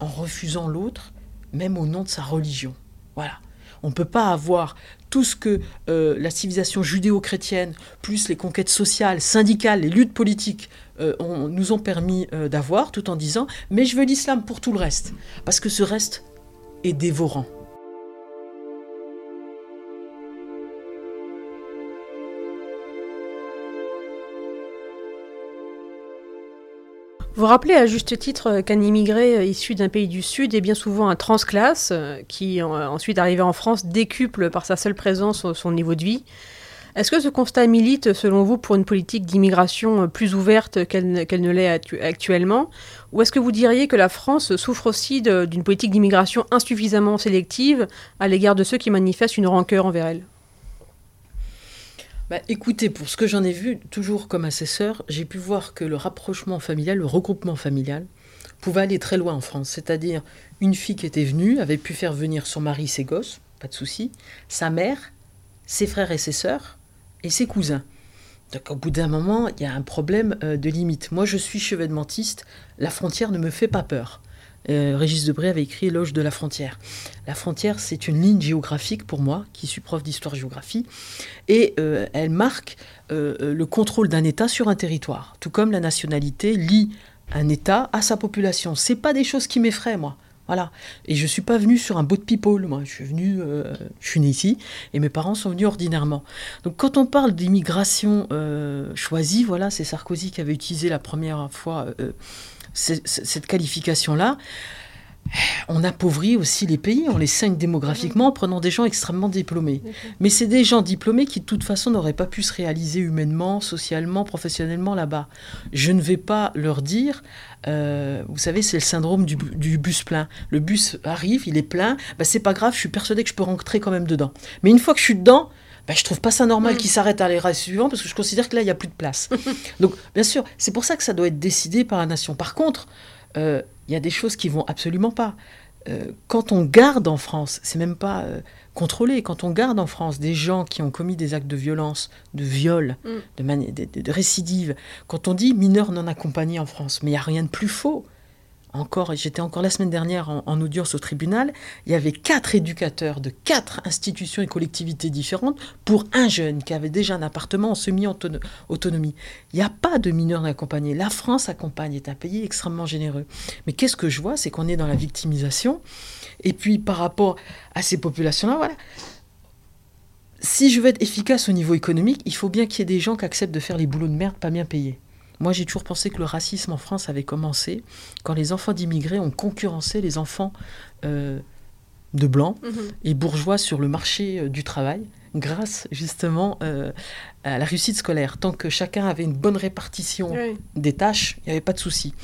en refusant l'autre, même au nom de sa religion. Voilà. On ne peut pas avoir tout ce que euh, la civilisation judéo-chrétienne, plus les conquêtes sociales, syndicales, les luttes politiques euh, nous ont permis euh, d'avoir, tout en disant, mais je veux l'islam pour tout le reste, parce que ce reste est dévorant. Vous rappelez à juste titre qu'un immigré euh, issu d'un pays du Sud est bien souvent un transclasse euh, qui, en- ensuite arrivé en France, décuple par sa seule présence son- niveau de vie. Est-ce que ce constat milite, selon vous, pour une politique d'immigration euh, plus ouverte qu'elle ne- l'est actu- actuellement? Ou est-ce que vous diriez que la France souffre aussi d'une politique d'immigration insuffisamment sélective à l'égard de ceux qui manifestent une rancœur envers elle? Bah, écoutez, pour ce que j'en ai vu, toujours comme assesseur, j'ai pu voir que le rapprochement familial, le regroupement familial, pouvait aller très loin en France. C'est-à-dire, une fille qui était venue avait pu faire venir son mari, ses gosses, pas de souci, sa mère, ses frères et ses sœurs, et ses cousins. Donc au bout d'un moment, il y a un problème euh, de limite. Moi, je suis chevènementiste, la frontière ne me fait pas peur. Euh, Régis Debré avait écrit Éloge de la frontière. La frontière, c'est une ligne géographique pour moi, qui suis prof d'histoire-géographie, et euh, elle marque euh, le contrôle d'un État sur un territoire, tout comme la nationalité lie un État à sa population. C'est pas des choses qui m'effraient, moi. Voilà. Et je suis pas venu sur un boat people. Moi, je suis venu, je suis ici, et mes parents sont venus ordinairement. Donc, quand on parle d'immigration choisie, voilà, c'est Sarkozy qui avait utilisé la première fois cette qualification-là on appauvrit aussi les pays, on les saigne démographiquement en prenant des gens extrêmement diplômés. Mais c'est des gens diplômés qui de toute façon n'auraient pas pu se réaliser humainement, socialement, professionnellement là-bas. Je ne vais pas leur dire, euh, vous savez, c'est le syndrome du, bus plein. Le bus arrive, il est plein, bah, c'est pas grave, je suis persuadé que je peux rentrer quand même dedans. Mais une fois que je suis dedans, bah, je trouve pas ça normal qu'il s'arrête à l'érage suivant parce que je considère que là, il n'y a plus de place. Donc, bien sûr, c'est pour ça que ça doit être décidé par la nation. Par contre, euh, il y a des choses qui vont absolument pas. Euh, quand on garde en France, c'est même pas euh, contrôlé, quand on garde en France des gens qui ont commis des actes de violence, de viol, mm. de, de, de, récidive, quand on dit mineurs non accompagnés en France, mais il n'y a rien de plus faux encore, j'étais encore la semaine dernière en, audience au tribunal, il y avait quatre éducateurs de quatre institutions et collectivités différentes pour un jeune qui avait déjà un appartement en semi-autonomie. Il n'y a pas de mineurs accompagnés. La France accompagne, est un pays extrêmement généreux. Mais qu'est-ce que je vois, c'est qu'on est dans la victimisation. Et puis par rapport à ces populations-là, voilà. Si je veux être efficace au niveau économique, il faut bien qu'il y ait des gens qui acceptent de faire les boulots de merde pas bien payés. Moi, j'ai toujours pensé que le racisme en France avait commencé quand les enfants d'immigrés ont concurrencé les enfants euh, de blancs mhm. et bourgeois sur le marché euh, du travail grâce justement euh, à la réussite scolaire. Tant que chacun avait une bonne répartition des tâches, il n'y avait pas de souci.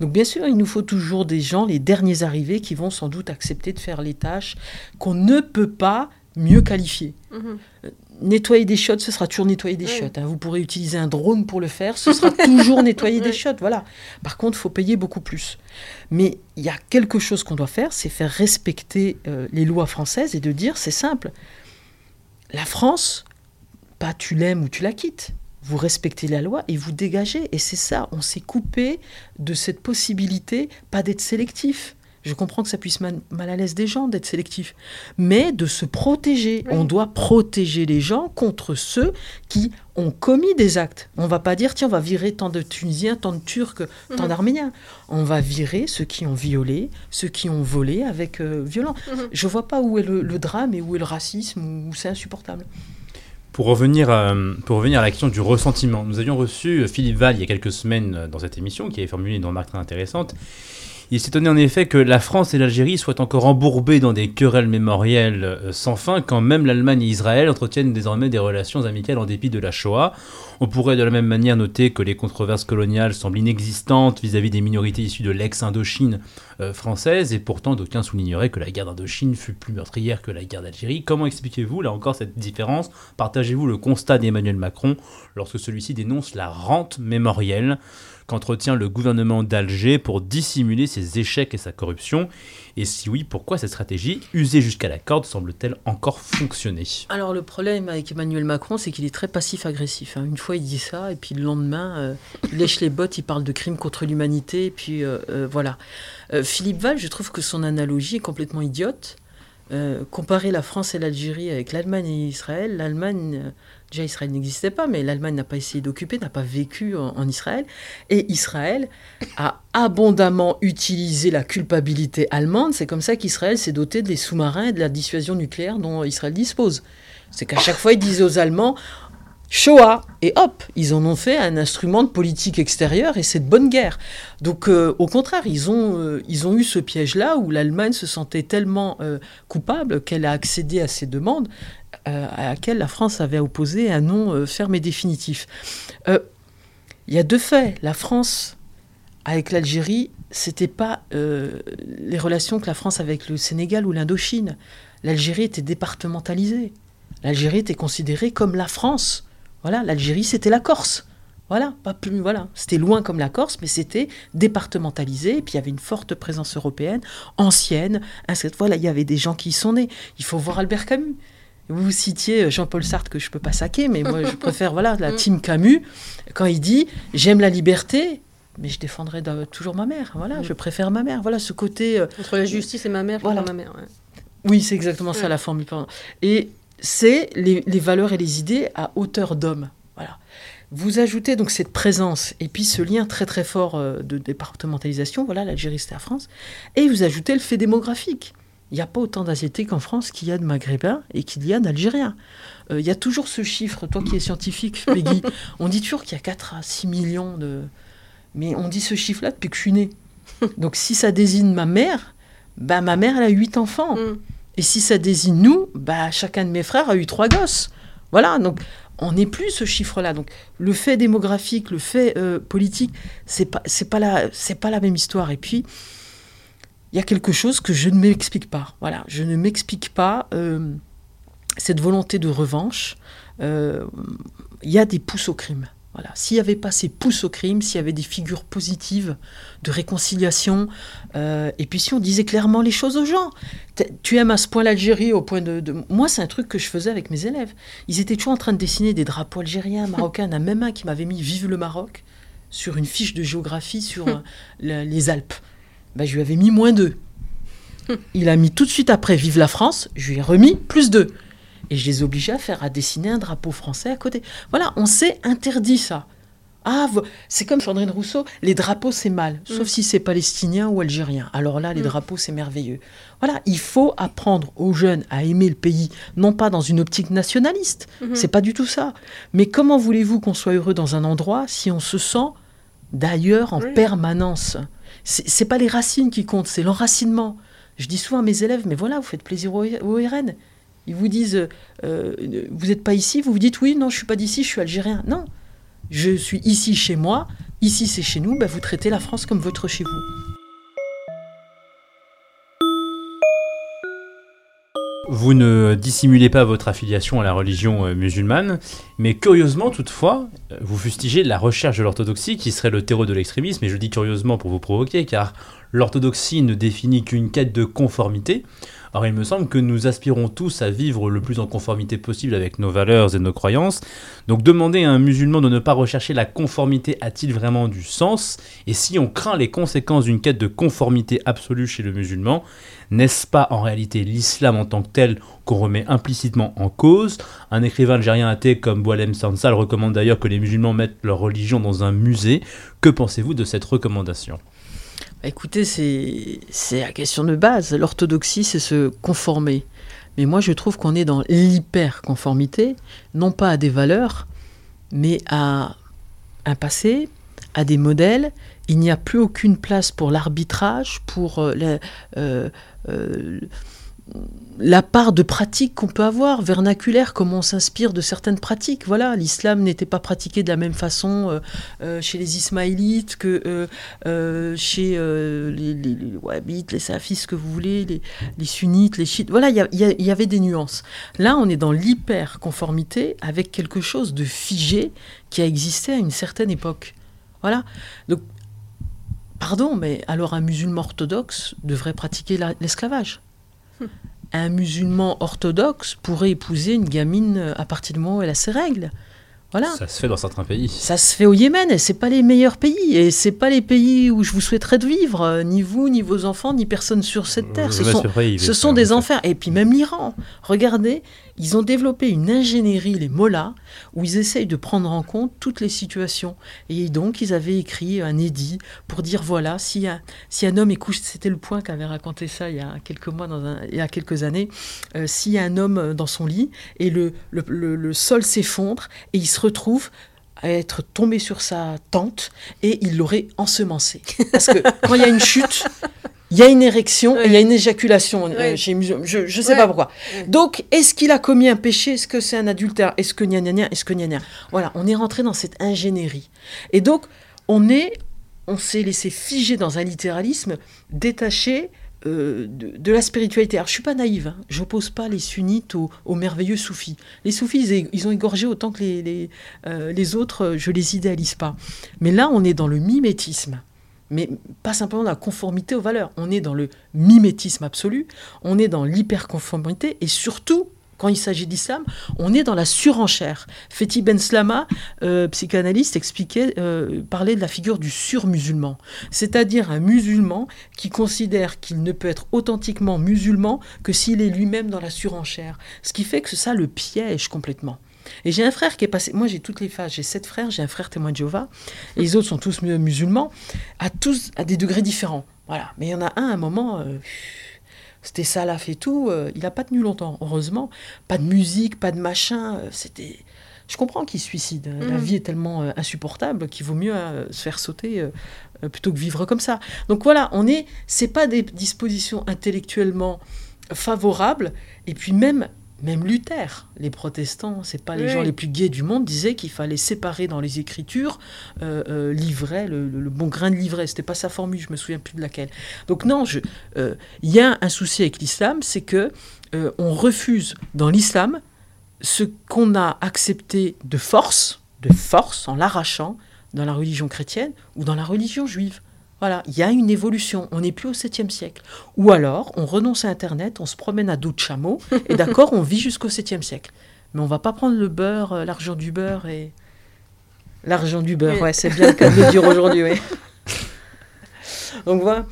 Donc bien sûr, il nous faut toujours des gens, les derniers arrivés, qui vont sans doute accepter de faire les tâches qu'on ne peut pas mieux qualifier. Mhm nettoyer des chiottes, ce sera toujours nettoyer des chiottes. Hein. Vous pourrez utiliser un drone pour le faire, ce sera toujours nettoyer des chiottes. Voilà. Par contre, il faut payer beaucoup plus. Mais il y a quelque chose qu'on doit faire, c'est faire respecter euh, les lois françaises et de dire, c'est simple, la France, pas tu l'aimes ou tu la quittes. Vous respectez la loi et vous dégagez. Et c'est ça, on s'est coupé de cette possibilité, pas d'être sélectif. Je comprends que ça puisse mal, à l'aise des gens d'être sélectif, mais de se protéger. On doit protéger les gens contre ceux qui ont commis des actes. On va pas dire, tiens, on va virer tant de Tunisiens, tant de Turcs, tant mhm. d'Arméniens. On va virer ceux qui ont violé, ceux qui ont volé avec euh, violence. Mhm. Je vois pas où est le, drame et où est le racisme, où c'est insupportable. Pour revenir, à, pour revenir à la question du ressentiment, nous avions reçu Philippe Val il y a quelques semaines dans cette émission, qui avait formulé une remarque très intéressante. Il s'étonnait en effet que la France et l'Algérie soient encore embourbées dans des querelles mémorielles euh, sans fin quand même l'Allemagne et Israël entretiennent désormais des relations amicales en dépit de la Shoah. On pourrait de la même manière noter que les controverses coloniales semblent inexistantes vis-à-vis des minorités issues de l'ex-Indochine euh, française et pourtant d'aucuns souligneraient que la guerre d'Indochine fut plus meurtrière que la guerre d'Algérie. Comment expliquez-vous là encore cette différence? Partagez-vous le constat d'Emmanuel Macron lorsque celui-ci dénonce la rente mémorielle? Qu'entretient le gouvernement d'Alger pour dissimuler ses échecs et sa corruption Et si oui, pourquoi cette stratégie, usée jusqu'à la corde, semble-t-elle encore fonctionner? Alors le problème avec Emmanuel Macron, c'est qu'il est très passif-agressif. Hein. Une fois il dit ça, et puis le lendemain, euh, il lèche les bottes, il parle de crimes contre l'humanité, et puis euh, euh, voilà. Philippe Val, je trouve que son analogie est complètement idiote. comparer la France et l'Algérie avec l'Allemagne et Israël, l'Allemagne Déjà, Israël n'existait pas, mais l'Allemagne n'a pas essayé d'occuper, n'a pas vécu en, Israël. Et Israël a abondamment utilisé la culpabilité allemande. C'est comme ça qu'Israël s'est doté des sous-marins et de la dissuasion nucléaire dont Israël dispose. C'est qu'à chaque fois, ils disaient aux Allemands Shoah Et hop, ils en ont fait un instrument de politique extérieure et c'est de bonne guerre. Donc euh, au contraire, ils ont, euh, ils ont eu ce piège-là où l'Allemagne se sentait tellement euh, coupable qu'elle a accédé à ces demandes à laquelle la France avait opposé un non euh, ferme et définitif. Euh, il y a deux faits. La France, avec l'Algérie, c'était pas les relations que la France avec le Sénégal ou l'Indochine. L'Algérie était départementalisée. L'Algérie était considérée comme la France. Voilà, l'Algérie, c'était la Corse. Voilà, pas plus, voilà. C'était loin comme la Corse, mais c'était départementalisé. Et puis il y avait une forte présence européenne, ancienne. Voilà, il y avait des gens qui y sont nés. Il faut voir Albert Camus. Vous citiez Jean-Paul Sartre que je peux pas saquer, mais moi je préfère voilà la team Camus quand il dit j'aime la liberté, mais je défendrai toujours ma mère. Voilà, mm. je préfère ma mère. Voilà ce côté euh, entre la justice et ma mère, voilà. ma mère. Oui, c'est exactement ça la formule. Et c'est les, les, valeurs et les idées à hauteur d'homme. Voilà. Vous ajoutez donc cette présence et puis ce lien très très fort euh, de départementalisation, voilà, l'Algérie c'était la France, et vous ajoutez le fait démographique. Il n'y a pas autant d'Asiatiques en France qu'il y a de Maghrébins et qu'il y a d'Algériens. Euh, il y a toujours ce chiffre, toi qui es scientifique, Peggy, on dit toujours qu'il y a 4 à 6 millions de... Mais on dit ce chiffre-là depuis que je suis née. Donc si ça désigne ma mère, bah, ma mère, elle a 8 enfants. Mm. Et si ça désigne nous, bah, chacun de mes frères a eu 3 gosses. Voilà, donc on n'est plus ce chiffre-là. Donc le fait démographique, le fait euh, politique, c'est pas c'est pas la c'est pas la même histoire. Et puis il y a quelque chose que je ne m'explique pas. Voilà, je ne m'explique pas euh, cette volonté de revanche. Euh, il y a des pousses au crime. Voilà. S'il n'y avait pas ces pousses au crime, s'il y avait des figures positives de réconciliation, euh, et puis si on disait clairement les choses aux gens, tu aimes à ce point l'Algérie au point de, Moi, c'est un truc que je faisais avec mes élèves. Ils étaient toujours en train de dessiner des drapeaux algériens, marocains, un même un qui m'avait mis Vive le Maroc sur une fiche de géographie sur euh, les Alpes. Ben, je lui avais mis moins deux. Il a mis tout de suite après Vive la France, je lui ai remis plus deux. Et je les obligeais à faire, à dessiner un drapeau français à côté. Voilà, on s'est interdit ça. Ah, c'est comme Sandrine Rousseau, les drapeaux c'est mal, sauf mm. si c'est palestinien ou algérien. Alors là, les mm. drapeaux c'est merveilleux. Voilà, il faut apprendre aux jeunes à aimer le pays, non pas dans une optique nationaliste, mm-hmm. c'est pas du tout ça. Mais comment voulez-vous qu'on soit heureux dans un endroit si on se sent d'ailleurs en permanence? C'est pas les racines qui comptent, c'est l'enracinement. Je dis souvent à mes élèves, mais voilà, vous faites plaisir aux, RN. Ils vous disent, euh, vous n'êtes pas ici, vous vous dites, oui, non, je suis pas d'ici, je suis algérien. Non, je suis ici chez moi, ici c'est chez nous, bah, vous traitez la France comme votre chez vous. Vous ne dissimulez pas votre affiliation à la religion euh, musulmane, mais curieusement toutefois, euh, vous fustigez la recherche de l'orthodoxie qui serait le terreau de l'extrémisme, et je dis curieusement pour vous provoquer, car l'orthodoxie ne définit qu'une quête de conformité, Or, il me semble que nous aspirons tous à vivre le plus en conformité possible avec nos valeurs et nos croyances. Donc, demander à un musulman de ne pas rechercher la conformité a-t-il vraiment du sens? Et si on craint les conséquences d'une quête de conformité absolue chez le musulman, n'est-ce pas en réalité l'islam en tant que tel qu'on remet implicitement en cause? Un écrivain algérien athée comme Boualem Sansal recommande d'ailleurs que les musulmans mettent leur religion dans un musée. Que pensez-vous de cette recommandation? Écoutez, c'est la question de base. L'orthodoxie, c'est se conformer. Mais moi, je trouve qu'on est dans l'hyper-conformité, non pas à des valeurs, mais à un passé, à des modèles. Il n'y a plus aucune place pour l'arbitrage, pour euh, euh, euh, la part de pratique qu'on peut avoir, vernaculaire, comment on s'inspire de certaines pratiques. Voilà, l'islam n'était pas pratiqué de la même façon euh, euh, chez les ismaélites que euh, chez les, les, les, wahhabites, les que vous voulez, les, sunnites, les chiites. Voilà, il y, avait des nuances. Là, on est dans l'hyper-conformité avec quelque chose de figé qui a existé à une certaine époque. Voilà. Donc, pardon, mais alors un musulman orthodoxe devrait pratiquer l'esclavage un musulman orthodoxe pourrait épouser une gamine à partir du moment où elle a ses règles. Voilà. Ça se fait dans certains pays. Ça se fait au Yémen, et c'est pas les meilleurs pays, et c'est pas les pays où je vous souhaiterais de vivre, euh, ni vous, ni vos enfants, ni personne sur cette terre. Ce sont, ce sont des enfers. Et puis même l'Iran. Regardez, ils ont développé une ingénierie, les mollahs, où ils essayent de prendre en compte toutes les situations. Et donc, ils avaient écrit un édit pour dire voilà, si un, si un homme est couché, c'était le point qu'avait raconté ça il y a quelques mois, dans un, il y a quelques années, euh, a un homme dans son lit et le, le, le sol s'effondre et il se retrouve à être tombé sur sa tente et il l'aurait ensemencé. Parce que quand il y a une chute, il y a une érection et il y a une éjaculation. Euh, chez Je ne sais pas pourquoi. Donc, est-ce qu'il a commis un péché? Est-ce que c'est un adultère? Est-ce que gna gna? Est-ce que gna gna? Voilà, on est rentré dans cette ingénierie. Et donc, on est, on s'est laissé figer dans un littéralisme détaché euh, de, la spiritualité. Alors, je suis pas naïve, hein. je n'oppose pas les sunnites aux, merveilleux soufis. Les soufis, ils, ont égorgé autant que les, les, euh, autres, je les idéalise pas. Mais là, on est dans le mimétisme mais pas simplement dans la conformité aux valeurs. On est dans le mimétisme absolu, on est dans l'hyperconformité et surtout, quand il s'agit d'islam, on est dans la surenchère. Fethi Ben Slama, euh, psychanalyste, expliquait, euh, parlait de la figure du surmusulman, c'est-à-dire un musulman qui considère qu'il ne peut être authentiquement musulman que s'il est lui-même dans la surenchère. Ce qui fait que ça le piège complètement. Et j'ai un frère qui est passé. Moi, j'ai toutes les phases. J'ai sept frères. J'ai un frère témoin de Jéhovah. Et les autres sont tous musulmans, à tous à des degrés différents. Voilà. Mais il y en a un, à un moment, euh, c'était salaf et tout. euh, il n'a pas tenu longtemps, heureusement. Pas de musique, pas de machin. euh, c'était. Je comprends qu'il se suicide. La Mhm. vie est tellement euh, insupportable qu'il vaut mieux euh, se faire sauter euh, plutôt que vivre comme ça. Donc voilà, on est. C'est pas des dispositions intellectuellement favorables. Et puis même. Même Luther, les protestants, c'est pas les Oui. gens les plus gays du monde, disaient qu'il fallait séparer dans les Écritures euh, euh, l'ivraie, le, le- le bon grain de l'ivraie. C'était pas sa formule, je me souviens plus de laquelle. Donc non, euh, il y a un souci avec l'islam, c'est que euh, on refuse dans l'islam ce qu'on a accepté de force, de force, en l'arrachant dans la religion chrétienne ou dans la religion juive. Voilà, il y a une évolution. On n'est plus au 7e siècle. Ou alors, on renonce à Internet, on se promène à dos de chameau, et d'accord, on vit jusqu'au 7e siècle. Mais on va pas prendre le beurre, euh, l'argent du beurre et. L'argent du beurre, Oui. ouais, c'est bien le cas de le dire aujourd'hui, oui. Donc voilà.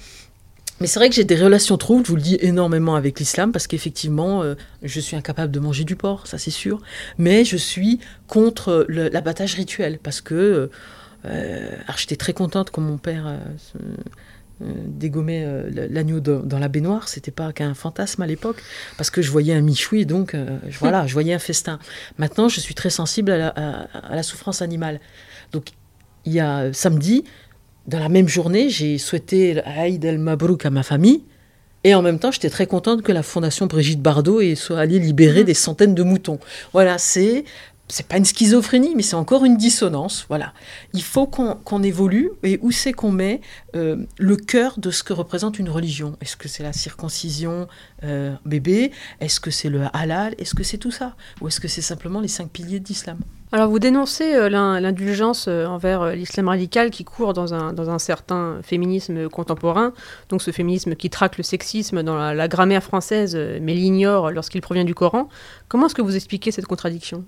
Mais c'est vrai que j'ai des relations troubles, je vous le dis énormément avec l'islam, parce qu'effectivement, euh, je suis incapable de manger du porc, ça c'est sûr. Mais je suis contre le- l'abattage rituel, parce que. euh, euh, alors j'étais très contente quand mon père euh, se- euh, dégommait euh, l'agneau dans, la baignoire. C'était pas qu'un fantasme à l'époque, parce que je voyais un michoui, et donc euh, je- voilà, je voyais un festin. Maintenant, je suis très sensible à la, à- à la souffrance animale. Donc, il y a euh, samedi, dans la même journée, j'ai souhaité Aïd el Mabrouk à ma famille. Et en même temps, j'étais très contente que la fondation Brigitte Bardot soit allée libérer Mhm. des centaines de moutons. Voilà, c'est c'est pas une schizophrénie, mais c'est encore une dissonance. Voilà, il faut qu'on qu'on évolue. Et où c'est qu'on met euh, le cœur de ce que représente une religion? Est-ce que c'est la circoncision euh, bébé? Est-ce que c'est le halal? Est-ce que c'est tout ça? Ou est-ce que c'est simplement les cinq piliers de l'islam? Alors vous dénoncez euh, l'in- l'indulgence envers l'islam radical qui court dans un, dans un certain féminisme contemporain, donc ce féminisme qui traque le sexisme dans la, grammaire française mais l'ignore lorsqu'il provient du Coran. Comment est-ce que vous expliquez cette contradiction?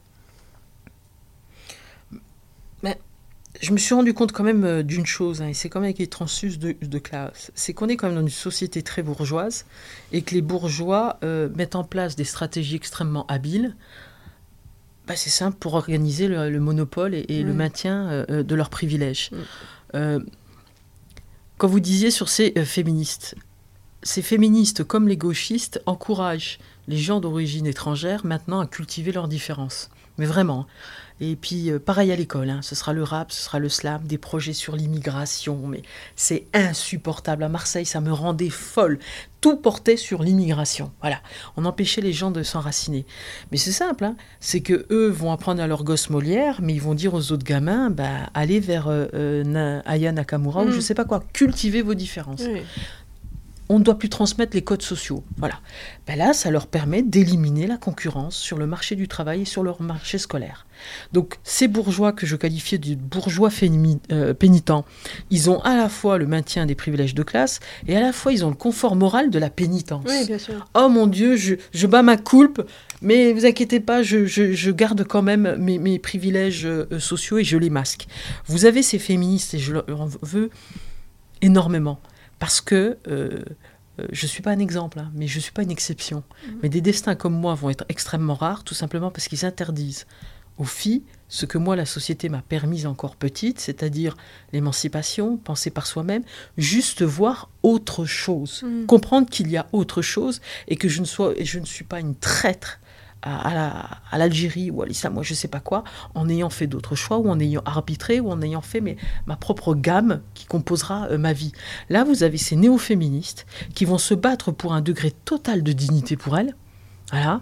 Je me suis rendu compte quand même euh, d'une chose, hein, et c'est quand même avec les transfuges de, de classe, c'est qu'on est quand même dans une société très bourgeoise et que les bourgeois euh, mettent en place des stratégies extrêmement habiles. Bah, c'est simple pour organiser le, le monopole et, et le Mm. maintien euh, de leurs privilèges. Mm. Euh, quand vous disiez sur ces féministes, ces féministes comme les gauchistes encouragent les gens d'origine étrangère maintenant à cultiver leurs différences. Mais vraiment. Et puis, euh, pareil à l'école, hein, ce sera le rap, ce sera le slam, des projets sur l'immigration, mais c'est insupportable. À Marseille, ça me rendait folle. Tout portait sur l'immigration. Voilà. On empêchait les gens de s'enraciner. Mais c'est simple, hein, c'est que eux vont apprendre à leur gosse Molière, mais ils vont dire aux autres gamins, bah, allez vers euh, euh, Aya Nakamura ou Mm. je sais pas quoi, cultivez vos différences Oui. On ne doit plus transmettre les codes sociaux. Voilà. Ben là, ça leur permet d'éliminer la concurrence sur le marché du travail et sur leur marché scolaire. Donc, ces bourgeois que je qualifiais de bourgeois euh, pénitents, ils ont à la fois le maintien des privilèges de classe et à la fois ils ont le confort moral de la pénitence. Oui, bien sûr. Oh mon Dieu, je, je bats ma coulpe, mais vous inquiétez pas, je, je- je garde quand même mes, mes privilèges euh, sociaux et je les masque. Vous avez ces féministes, et je leur en veux énormément, parce que euh, euh, je ne suis pas un exemple, hein, mais je ne suis pas une exception. Mais des destins comme moi vont être extrêmement rares, tout simplement parce qu'ils interdisent aux filles ce que moi la société m'a permis encore petite, c'est-à-dire l'émancipation, penser par soi-même, juste voir autre chose Mm. comprendre qu'il y a autre chose et que je ne, sois, et je ne suis pas une traître à, à la- à l'Algérie ou à l'islam, moi je sais pas quoi, en ayant fait d'autres choix ou en ayant arbitré ou en ayant fait ma propre gamme qui composera euh, ma vie. Là, vous avez ces néo-féministes qui vont se battre pour un degré total de dignité pour elles. Voilà.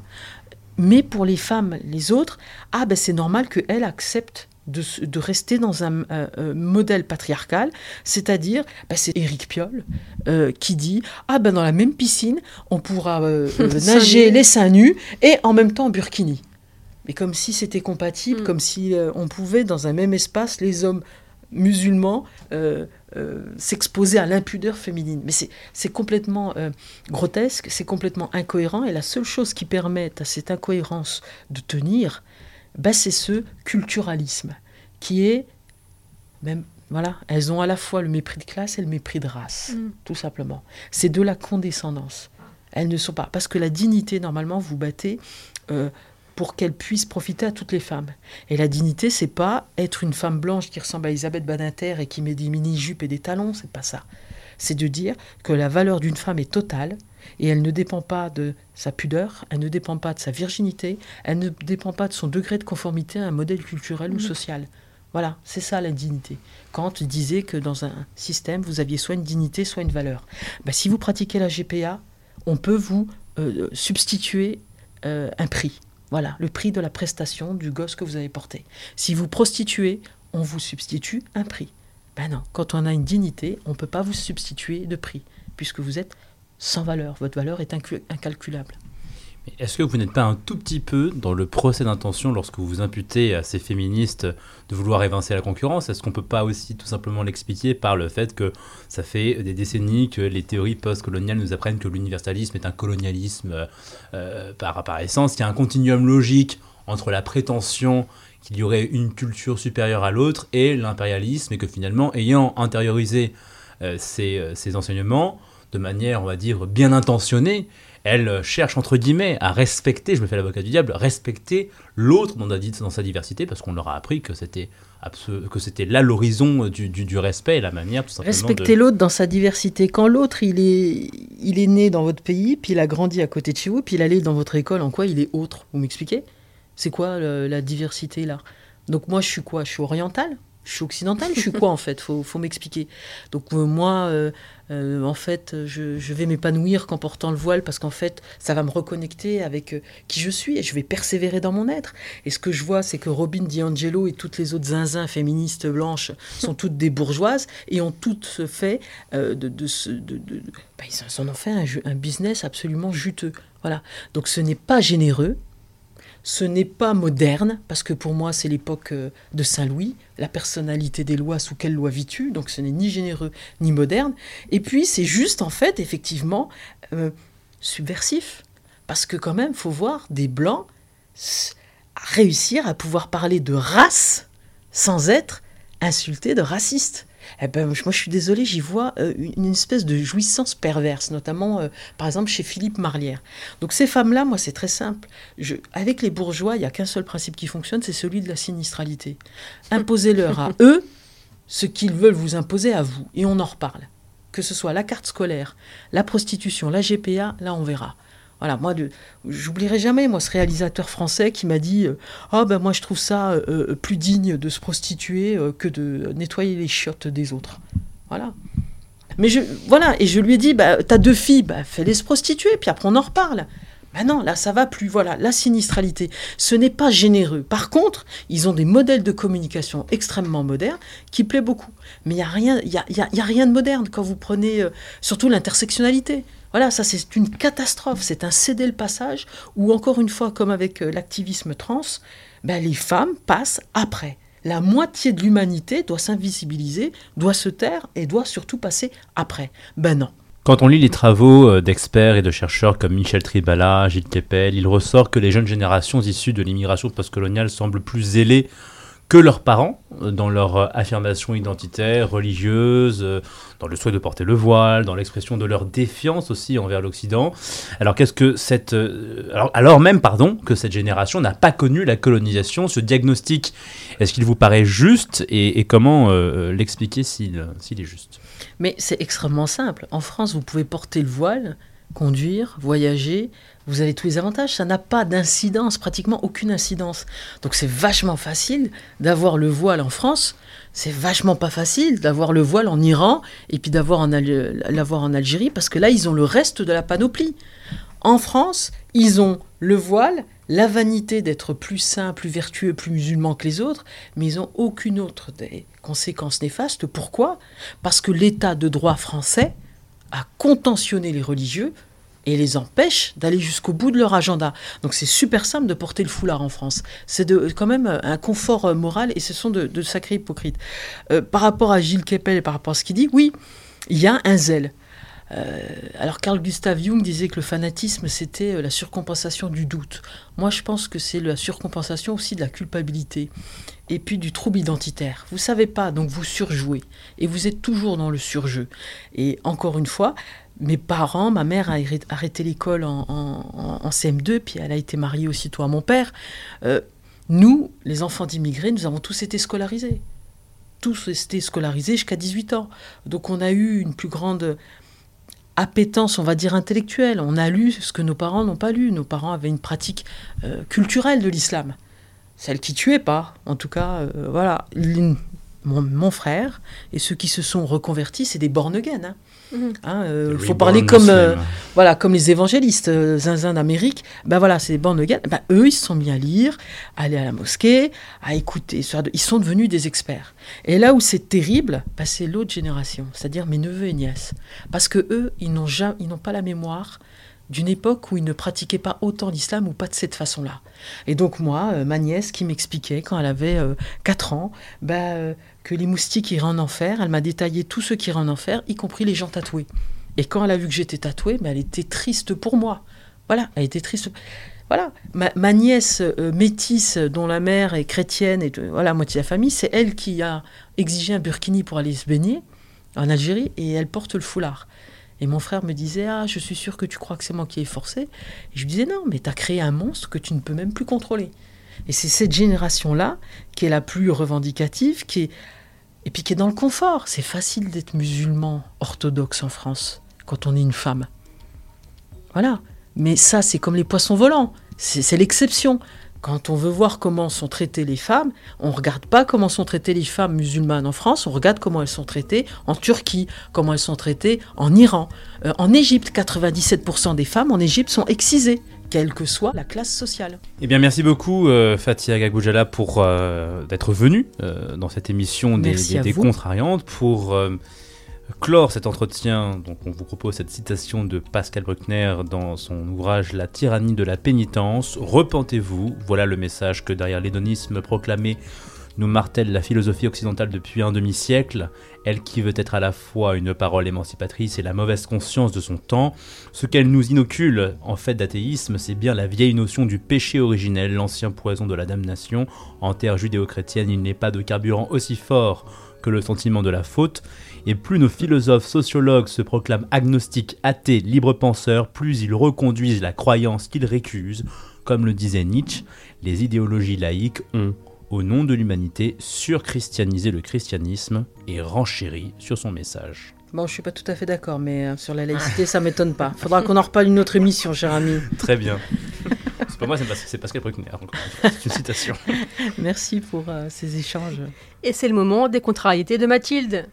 Mais pour les femmes, les autres, ah ben c'est normal qu'elles acceptent de, rester dans un euh, euh, modèle patriarcal, c'est-à-dire, ben, c'est Éric Piolle euh, qui dit ah ben dans la même piscine, on pourra euh, nager les seins nus et en même temps en burkini. Mais comme si c'était compatible, Mm. comme si on pouvait dans un même espace les hommes musulmans s'exposer à l'impudeur féminine. Mais c'est- complètement grotesque, c'est complètement incohérent, et la seule chose qui permette à cette incohérence de tenir, bah, c'est ce culturalisme, qui est même... Voilà, elles ont à la fois le mépris de classe et le mépris de race, Mm. tout simplement. C'est de la condescendance. Elles ne sont pas... Parce que la dignité, normalement, vous battez euh, pour qu'elle puisse profiter à toutes les femmes. Et la dignité, c'est pas être une femme blanche qui ressemble à Elisabeth Badinter et qui met des mini-jupes et des talons, c'est pas ça. C'est de dire que la valeur d'une femme est totale et elle ne dépend pas de sa pudeur, elle ne dépend pas de sa virginité, elle ne dépend pas de son degré de conformité à un modèle culturel ou mmh. social. Voilà, c'est ça la dignité. Kant disait que dans un système, vous aviez soit une dignité, soit une valeur. Bah, si vous pratiquez la GPA, on peut vous euh, substituer euh, un prix. Voilà, le prix de la prestation du gosse que vous avez porté. Si vous prostituez, on vous substitue un prix. Ben non, quand on a une dignité, on ne peut pas vous substituer de prix, puisque vous êtes sans valeur. Votre valeur est incalculable. Est-ce que vous n'êtes pas un tout petit peu dans le procès d'intention lorsque vous vous imputez à ces féministes de vouloir évincer la concurrence? Est-ce qu'on ne peut pas aussi tout simplement l'expliquer par le fait que ça fait des décennies que les théories post-coloniales nous apprennent que l'universalisme est un colonialisme euh, par, par essence Il y a un continuum logique entre la prétention qu'il y aurait une culture supérieure à l'autre et l'impérialisme et que finalement, ayant intériorisé euh, euh, ces enseignements de manière, on va dire, bien intentionnée, elle cherche entre guillemets à respecter, je me fais l'avocat du diable, respecter l'autre dans, dans, sa diversité, parce qu'on leur a appris que c'était que c'était là l'horizon du, du, respect et la manière tout simplement respecter l'autre dans sa diversité. Quand l'autre il est il est né dans votre pays, puis il a grandi à côté de chez vous, puis il allait dans votre école, en quoi il est autre? Vous m'expliquez? C'est quoi la diversité là? Donc moi je suis quoi? Je suis oriental je suis occidentale, je suis quoi en fait? Faut, faut m'expliquer. Donc euh, moi, euh, euh, en fait, je, vais m'épanouir qu'en portant le voile parce qu'en fait, ça va me reconnecter avec qui je suis et je vais persévérer dans mon être. Et ce que je vois, c'est que Robin DiAngelo et toutes les autres zinzins féministes blanches sont toutes des bourgeoises et ont toutes fait de, ils en ont fait un, un business absolument juteux. Voilà. Donc ce n'est pas généreux, ce n'est pas moderne, parce que pour moi c'est l'époque euh, de Saint-Louis, la personnalité des lois, sous quelle loi vis-tu Donc ce n'est ni généreux ni moderne. Et puis c'est juste en fait effectivement euh, subversif, parce que quand même faut voir des blancs réussir à pouvoir parler de race sans être insultés de racistes. Eh ben, moi, je suis désolée, j'y vois euh, une espèce de jouissance perverse, notamment, euh, par exemple, chez Philippe Marlière. Donc, ces femmes-là, moi, c'est très simple. Avec les bourgeois, il n'y a qu'un seul principe qui fonctionne, c'est celui de la sinistralité. Imposez-leur à eux ce qu'ils veulent vous imposer à vous, et on en reparle. Que ce soit la carte scolaire, la prostitution, la GPA, là, on verra. Voilà, moi, j'oublierai jamais, moi, ce réalisateur français qui m'a dit euh, Ah, ben moi, je trouve ça euh, euh, plus digne de se prostituer que de nettoyer les chiottes des autres. Voilà. Mais je, voilà, et je lui ai dit bah, T'as deux filles, bah, fais-les se prostituer, puis après, on en reparle. Ben non, là, ça va plus. Voilà, la sinistralité, ce n'est pas généreux. Par contre, ils ont des modèles de communication extrêmement modernes qui plaît beaucoup. Mais il n'y a, rien, y a, y a, rien de moderne quand vous prenez surtout l'intersectionnalité. Voilà, ça c'est une catastrophe, c'est un céder le passage où encore une fois, comme avec euh, l'activisme trans, ben, les femmes passent après. La moitié de l'humanité doit s'invisibiliser, doit se taire et doit surtout passer après. Ben non. Quand on lit les travaux euh, d'experts et de chercheurs comme Michel Tribala, Gilles Kepel, il ressort que les jeunes générations issues de l'immigration postcoloniale semblent plus zélées que leurs parents euh, dans leur euh, affirmation identitaire, religieuse, euh, dans le souhait de porter le voile, dans l'expression de leur défiance aussi envers l'Occident. Alors qu'est-ce que cette alors, alors, même pardon que cette génération n'a pas connu la colonisation, ce diagnostic, est-ce qu'il vous paraît juste et, comment l'expliquer s'il est juste? Mais c'est extrêmement simple. En France, vous pouvez porter le voile, conduire, voyager, vous avez tous les avantages. Ça n'a pas d'incidence, pratiquement aucune incidence. Donc c'est vachement facile d'avoir le voile en France. C'est vachement pas facile d'avoir le voile en Iran et puis d'avoir en, l'avoir en Algérie parce que là, ils ont le reste de la panoplie. En France, ils ont le voile, la vanité d'être plus saint, plus vertueux, plus musulman que les autres, mais ils n'ont aucune autre des conséquences néfastes. Pourquoi? Parce que l'État de droit français a contentionné les religieux et les empêche d'aller jusqu'au bout de leur agenda. Donc c'est super simple de porter le foulard en France. C'est quand même un confort euh, moral et ce sont de, sacrés hypocrites. Euh, par rapport à Gilles Kepel et par rapport à ce qu'il dit, oui, il y a un zèle. Euh, alors Carl Gustav Jung disait que le fanatisme c'était la surcompensation du doute. Moi je pense que c'est la surcompensation aussi de la culpabilité et puis du trouble identitaire. Vous savez pas donc vous surjouez et vous êtes toujours dans le surjeu. Et encore une fois, mes parents, ma mère a arrêté l'école en, CM2, puis elle a été mariée aussitôt à mon père. Euh, nous, les enfants d'immigrés, nous avons tous été scolarisés. Tous été scolarisés jusqu'à 18 ans. Donc on a eu une plus grande appétence, on va dire, intellectuelle. On a lu ce que nos parents n'ont pas lu. Nos parents avaient une pratique euh, culturelle de l'islam. Celle qui tuait pas, en tout cas, euh, voilà. Mon, frère et ceux qui se sont reconvertis, c'est des born again. Hein. Il hein, euh, faut parler comme, euh, voilà, comme les évangélistes euh, zinzin d'Amérique. Ben voilà, c'est born again. Ben, eux, ils se sont mis à lire, à aller à la mosquée, à écouter. Ils sont devenus des experts. Et là où c'est terrible, ben, c'est l'autre génération, c'est-à-dire mes neveux et nièces. Parce que eux, ils n'ont pas la mémoire d'une époque où ils ne pratiquaient pas autant l'islam ou pas de cette façon-là. Et donc moi, ma nièce qui m'expliquait quand elle avait 4 ans, ben, que les moustiques iraient en enfer. Elle m'a détaillé tous ceux qui iraient en enfer, y compris les gens tatoués. Et quand elle a vu que j'étais tatouée, mais elle était triste pour moi. Voilà, elle était triste. Voilà, ma, nièce euh, métisse, dont la mère est chrétienne et voilà moitié de la famille, c'est elle qui a exigé un burkini pour aller se baigner en Algérie et elle porte le foulard. Et mon frère me disait Ah, je suis sûr que tu crois que c'est moi qui ai forcé. Et je lui disais Non, mais tu as créé un monstre que tu ne peux même plus contrôler. Et c'est cette génération-là qui est la plus revendicative, qui est, et puis qui est dans le confort. C'est facile d'être musulman orthodoxe en France quand on est une femme. Voilà. Mais ça, c'est comme les poissons volants. C'est l'exception. Quand on veut voir comment sont traitées les femmes, on ne regarde pas comment sont traitées les femmes musulmanes en France, on regarde comment elles sont traitées en Turquie, comment elles sont traitées en Iran. Euh, en Égypte, 97% des femmes en Égypte sont excisées quelle que soit la classe sociale. Eh bien, merci beaucoup euh, Fatia Gagoujala pour euh, d'être venue euh, dans cette émission des, des, contrariantes pour clore cet entretien. Donc, on vous propose cette citation de Pascal Bruckner dans son ouvrage La tyrannie de la pénitence. Repentez-vous. Voilà le message que derrière l'hédonisme proclamé nous martèle la philosophie occidentale depuis un demi-siècle, elle qui veut être à la fois une parole émancipatrice et la mauvaise conscience de son temps. Ce qu'elle nous inocule en fait d'athéisme, c'est bien la vieille notion du péché originel, l'ancien poison de la damnation. En terre judéo-chrétienne, il n'est pas de carburant aussi fort que le sentiment de la faute, et plus nos philosophes sociologues se proclament agnostiques, athées, libres penseurs, plus ils reconduisent la croyance qu'ils récusent. Comme le disait Nietzsche, les idéologies laïques ont au nom de l'humanité, surchristianiser le christianisme et renchéri sur son message. Bon, je suis pas tout à fait d'accord, mais euh, sur la laïcité, ça m'étonne pas. Faudra qu'on en reparle une autre émission, cher ami. Très bien. C'est pas moi, c'est Pascal Bruckner. C'est une citation. Merci pour euh, ces échanges. Et c'est le moment des contrariétés de Mathilde.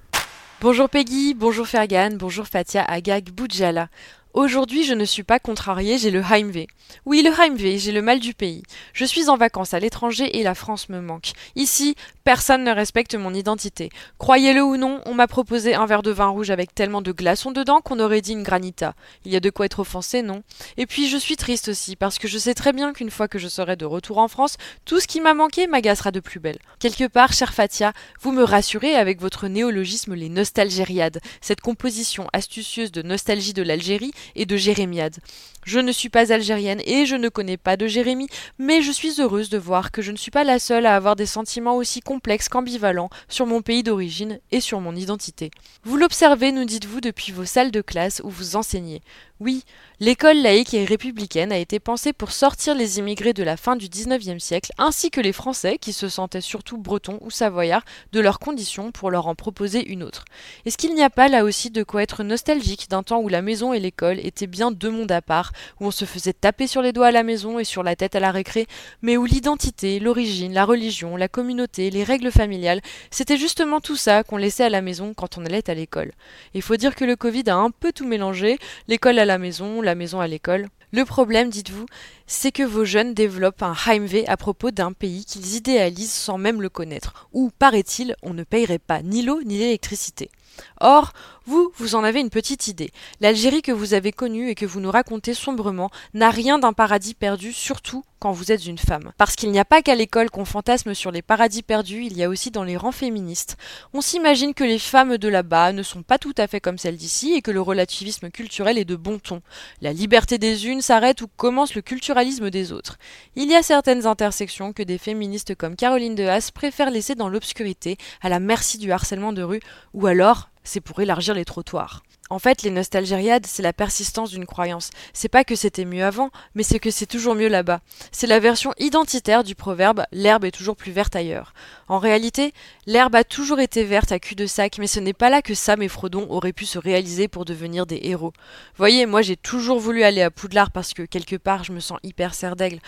Bonjour Peggy, bonjour Fergan, bonjour Fatia Agag Boudjala. Aujourd'hui, je ne suis pas contrariée, j'ai le Heimweh. Oui, le Heimweh, j'ai le mal du pays. Je suis en vacances à l'étranger et la France me manque. Ici, personne ne respecte mon identité. Croyez-le ou non, on m'a proposé un verre de vin rouge avec tellement de glaçons dedans qu'on aurait dit une granita. Il y a de quoi être offensé, non? Et puis je suis triste aussi, parce que je sais très bien qu'une fois que je serai de retour en France, tout ce qui m'a manqué m'agacera de plus belle. Quelque part, chère Fatia, vous me rassurez avec votre néologisme les nostalgériades, cette composition astucieuse de nostalgie de l'Algérie et de Jérémiade. Je ne suis pas algérienne et je ne connais pas de Jérémie, mais je suis heureuse de voir que je ne suis pas la seule à avoir des sentiments aussi complexes qu'ambivalents sur mon pays d'origine et sur mon identité. Vous l'observez, nous dites-vous, depuis vos salles de classe où vous enseignez. Oui, l'école laïque et républicaine a été pensée pour sortir les immigrés de la fin du XIXe siècle, ainsi que les Français, qui se sentaient surtout bretons ou savoyards, de leurs conditions pour leur en proposer une autre. Est-ce qu'il n'y a pas là aussi de quoi être nostalgique d'un temps où la maison et l'école étaient bien deux mondes à part, où on se faisait taper sur les doigts à la maison et sur la tête à la récré, mais où l'identité, l'origine, la religion, la communauté, les règles familiales, c'était justement tout ça qu'on laissait à la maison quand on allait à l'école? Il faut dire que le Covid a un peu tout mélangé, l'école la maison, la maison à l'école. Le problème, dites-vous, c'est que vos jeunes développent un Heimweh à propos d'un pays qu'ils idéalisent sans même le connaître, où, paraît-il, on ne payerait pas ni l'eau ni l'électricité. Or, vous, vous en avez une petite idée. L'Algérie que vous avez connue et que vous nous racontez sombrement n'a rien d'un paradis perdu, surtout quand vous êtes une femme. Parce qu'il n'y a pas qu'à l'école qu'on fantasme sur les paradis perdus, il y a aussi dans les rangs féministes. On s'imagine que les femmes de là-bas ne sont pas tout à fait comme celles d'ici et que le relativisme culturel est de bon ton. La liberté des unes s'arrête où commence le culturalisme des autres. Il y a certaines intersections que des féministes comme Caroline de Haas préfèrent laisser dans l'obscurité, à la merci du harcèlement de rue, ou alors c'est pour élargir les trottoirs. En fait, les nostalgériades, c'est la persistance d'une croyance. C'est pas que c'était mieux avant, mais c'est que c'est toujours mieux là-bas. C'est la version identitaire du proverbe l'herbe est toujours plus verte ailleurs. En réalité, l'herbe a toujours été verte à cul-de-sac, mais ce n'est pas là que Sam et Frodon auraient pu se réaliser pour devenir des héros. Voyez, moi j'ai toujours voulu aller à Poudlard parce que quelque part je me sens hyper serre d'aigle.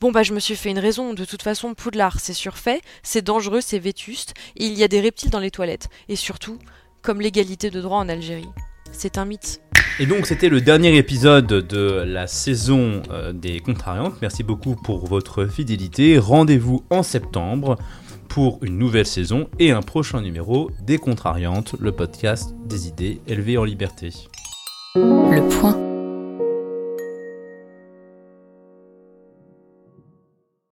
Bon bah je me suis fait une raison, de toute façon Poudlard c'est surfait, c'est dangereux, c'est vétuste, et il y a des reptiles dans les toilettes. Et surtout, comme l'égalité de droit en Algérie. C'est un mythe. Et donc c'était le dernier épisode de la saison euh, des Contrariantes. Merci beaucoup pour votre fidélité. Rendez-vous en septembre pour une nouvelle saison et un prochain numéro des Contrariantes, le podcast des idées élevées en liberté. Le point.